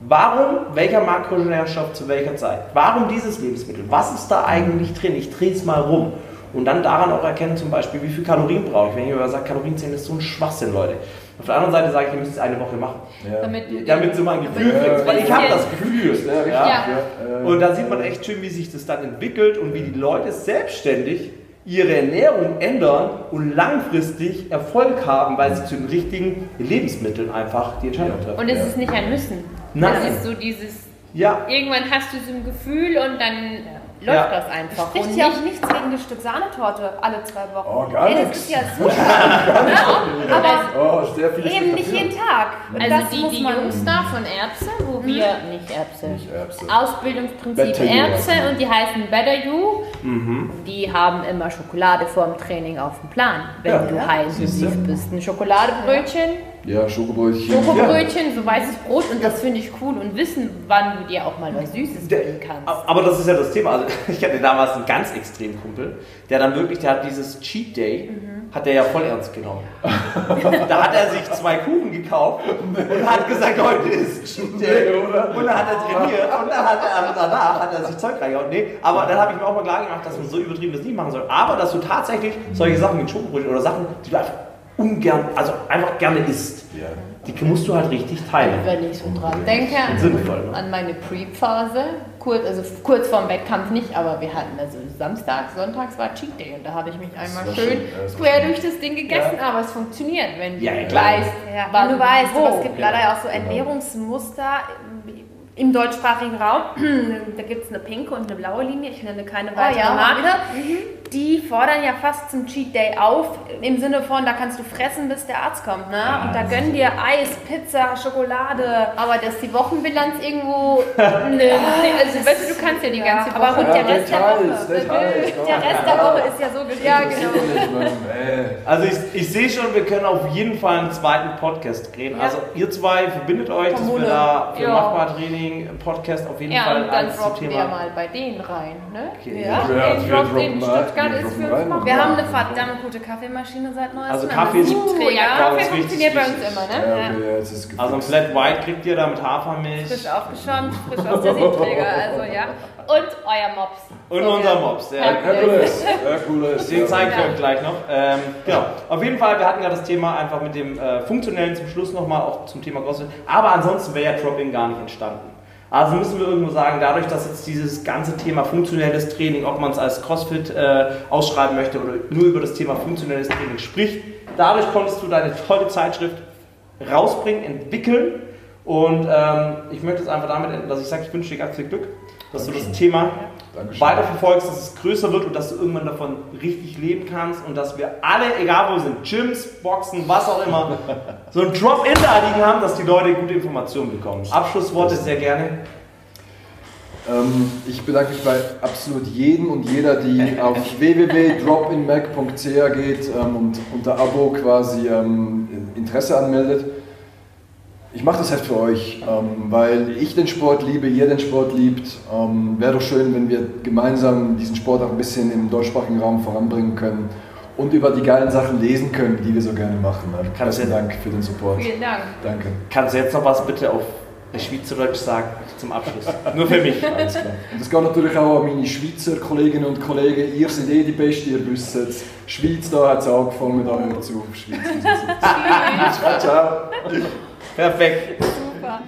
Speaker 2: warum welcher Makronährstoff zu welcher Zeit. Warum dieses Lebensmittel? Was ist da eigentlich drin? Ich drehe es mal rum. Und dann daran auch erkennen zum Beispiel, wie viel Kalorien brauche ich. Wenn ich immer sage, Kalorien zählen ist so ein Schwachsinn, Leute. Auf der anderen Seite sage ich, ihr müsst es eine Woche machen. Ja. Damit, damit du mal ein Gefühl kriegst. Weil ich habe das Gefühl. Ja, ja. Und da sieht man echt schön, wie sich das dann entwickelt und wie die Leute selbstständig ihre Ernährung ändern und langfristig Erfolg haben, weil sie zu den richtigen Lebensmitteln einfach die Entscheidung treffen.
Speaker 5: Und es ist nicht ein Müssen.
Speaker 2: Nein.
Speaker 5: Es ist so dieses
Speaker 4: ja. irgendwann hast du so ein Gefühl und dann läuft ja. das einfach.
Speaker 6: Spricht und ja auch nichts gegen eine Stück Sahnetorte alle zwei Wochen.
Speaker 3: Oh, gar Ey,
Speaker 6: das ist ja super. ne? Aber oh, eben nicht jeden Tag.
Speaker 4: Also die, die Jungs da von Erbse, wo mhm. wir, nicht Erbse, nicht Erbse. Ausbildungsprinzip Erbse und die heißen Better You, mhm. die haben immer Schokolade vor dem Training auf dem Plan, wenn ja. du high intensiv bist. Ein Schokoladebrötchen
Speaker 3: ja, Schokobrötchen.
Speaker 4: Schokobrötchen, ja. so weißes Brot und das finde ich cool und wissen, wann du dir auch mal was Süßes gönnen kannst.
Speaker 2: Aber das ist ja das Thema. Also ich hatte damals einen ganz extremen Kumpel, der dann wirklich, der hat dieses Cheat Day, mhm. hat der ja voll ernst genommen. da hat er sich zwei Kuchen gekauft und hat gesagt, heute ist Cheat Day. Und dann hat er trainiert und dann hat er danach hat er sich Zeug reingehauen. Nee, aber dann habe ich mir auch mal klar gemacht, dass man so übertrieben das nicht machen soll. Aber dass du tatsächlich solche Sachen wie Schokobrötchen oder Sachen, die du einfach ungern, also einfach gerne isst, ja. die musst du halt richtig teilen.
Speaker 4: Wenn ich so dran denke, an, Sinnvoll, ne? an meine Pre-Phase, kurz, also kurz vorm Wettkampf nicht, aber wir hatten also Samstag, Sonntags war Cheat Day und da habe ich mich einmal schön quer durch das Ding gegessen, ja. aber es funktioniert, wenn du ja, weißt,
Speaker 6: ja, wann du weißt, wo. es gibt leider auch so Ernährungsmuster, im deutschsprachigen Raum, da gibt es eine pinke und eine blaue Linie, ich nenne keine weitere oh, ja. Marke, mhm. Die fordern ja fast zum Cheat Day auf, im Sinne von, da kannst du fressen, bis der Arzt kommt. Ne? Ja, und da gönnen dir Eis, Pizza, Schokolade.
Speaker 4: Aber dass die Wochenbilanz irgendwo... ne, also weißt du, du kannst ja die ganze ja, Woche... Aber
Speaker 6: und der Rest der Woche... Der Rest der Woche ist ja so gesehen. Ja, genau.
Speaker 2: Also ich, ich sehe schon, wir können auf jeden Fall einen zweiten Podcast drehen. Also ihr zwei verbindet euch, dass wir da für Machbar-Training Training-Podcast auf jeden
Speaker 4: ja,
Speaker 2: Fall
Speaker 4: und dann droppen wir mal bei denen rein. Ne?
Speaker 6: Okay. Ja, ja den Drop in Stuttgart ist für uns mal. Wir haben eine verdammt gute Kaffeemaschine seit neuestem.
Speaker 2: Also Kaffee ist, uh,
Speaker 4: ja, Kaffee funktioniert bei uns immer. Ne?
Speaker 2: Ja, okay, also ein Flat White kriegt ihr da mit Hafermilch.
Speaker 6: Frisch aufgeschäumt, frisch aus der Siebträger, also ja.
Speaker 4: Und euer Mops.
Speaker 2: Und so unser Mops, der
Speaker 3: Herkules. Herkules.
Speaker 2: Den zeigen wir euch gleich noch. Ähm, genau. Auf jeden Fall, wir hatten ja das Thema einfach mit dem äh, Funktionellen zum Schluss nochmal, auch zum Thema CrossFit. Aber ansonsten wäre ja Drop-In gar nicht entstanden. Also müssen wir irgendwo sagen, dadurch, dass jetzt dieses ganze Thema funktionelles Training, ob man es als CrossFit äh, ausschreiben möchte oder nur über das Thema funktionelles Training spricht, dadurch konntest du deine tolle Zeitschrift rausbringen, entwickeln. Und ähm, ich möchte es einfach damit enden, dass ich sage, ich wünsche dir ganz viel Glück, dass Dankeschön. du das Thema Dankeschön. weiterverfolgst, dass es größer wird und dass du irgendwann davon richtig leben kannst und dass wir alle, egal wo wir sind, Gyms, Boxen, was auch immer, so ein Drop-In da liegen haben, dass die Leute gute Informationen bekommen. Abschlussworte sehr gerne.
Speaker 3: Ähm, ich bedanke mich bei absolut jedem und jeder, die auf www.dropinmac.ch geht ähm, und unter Abo quasi ähm, Interesse anmeldet ich mache das halt für euch, ähm, weil ich den Sport liebe, ihr den Sport liebt. Ähm, Wäre doch schön, wenn wir gemeinsam diesen Sport auch ein bisschen im deutschsprachigen Raum voranbringen können und über die geilen Sachen lesen können, die wir so gerne machen. Also Herzlichen Dank für den Support.
Speaker 4: Vielen Dank.
Speaker 3: Danke.
Speaker 2: Kannst du jetzt noch was bitte auf Schweizerdeutsch sagen zum Abschluss? Nur für mich.
Speaker 3: Alles klar. Und das geht natürlich auch an meine Schweizer Kolleginnen und Kollegen. Ihr seid eh die Besten, ihr wisst es. Schweiz, da hat es angefangen, da hört es auf. Schweiz.
Speaker 2: Ciao. Perfekt. Super.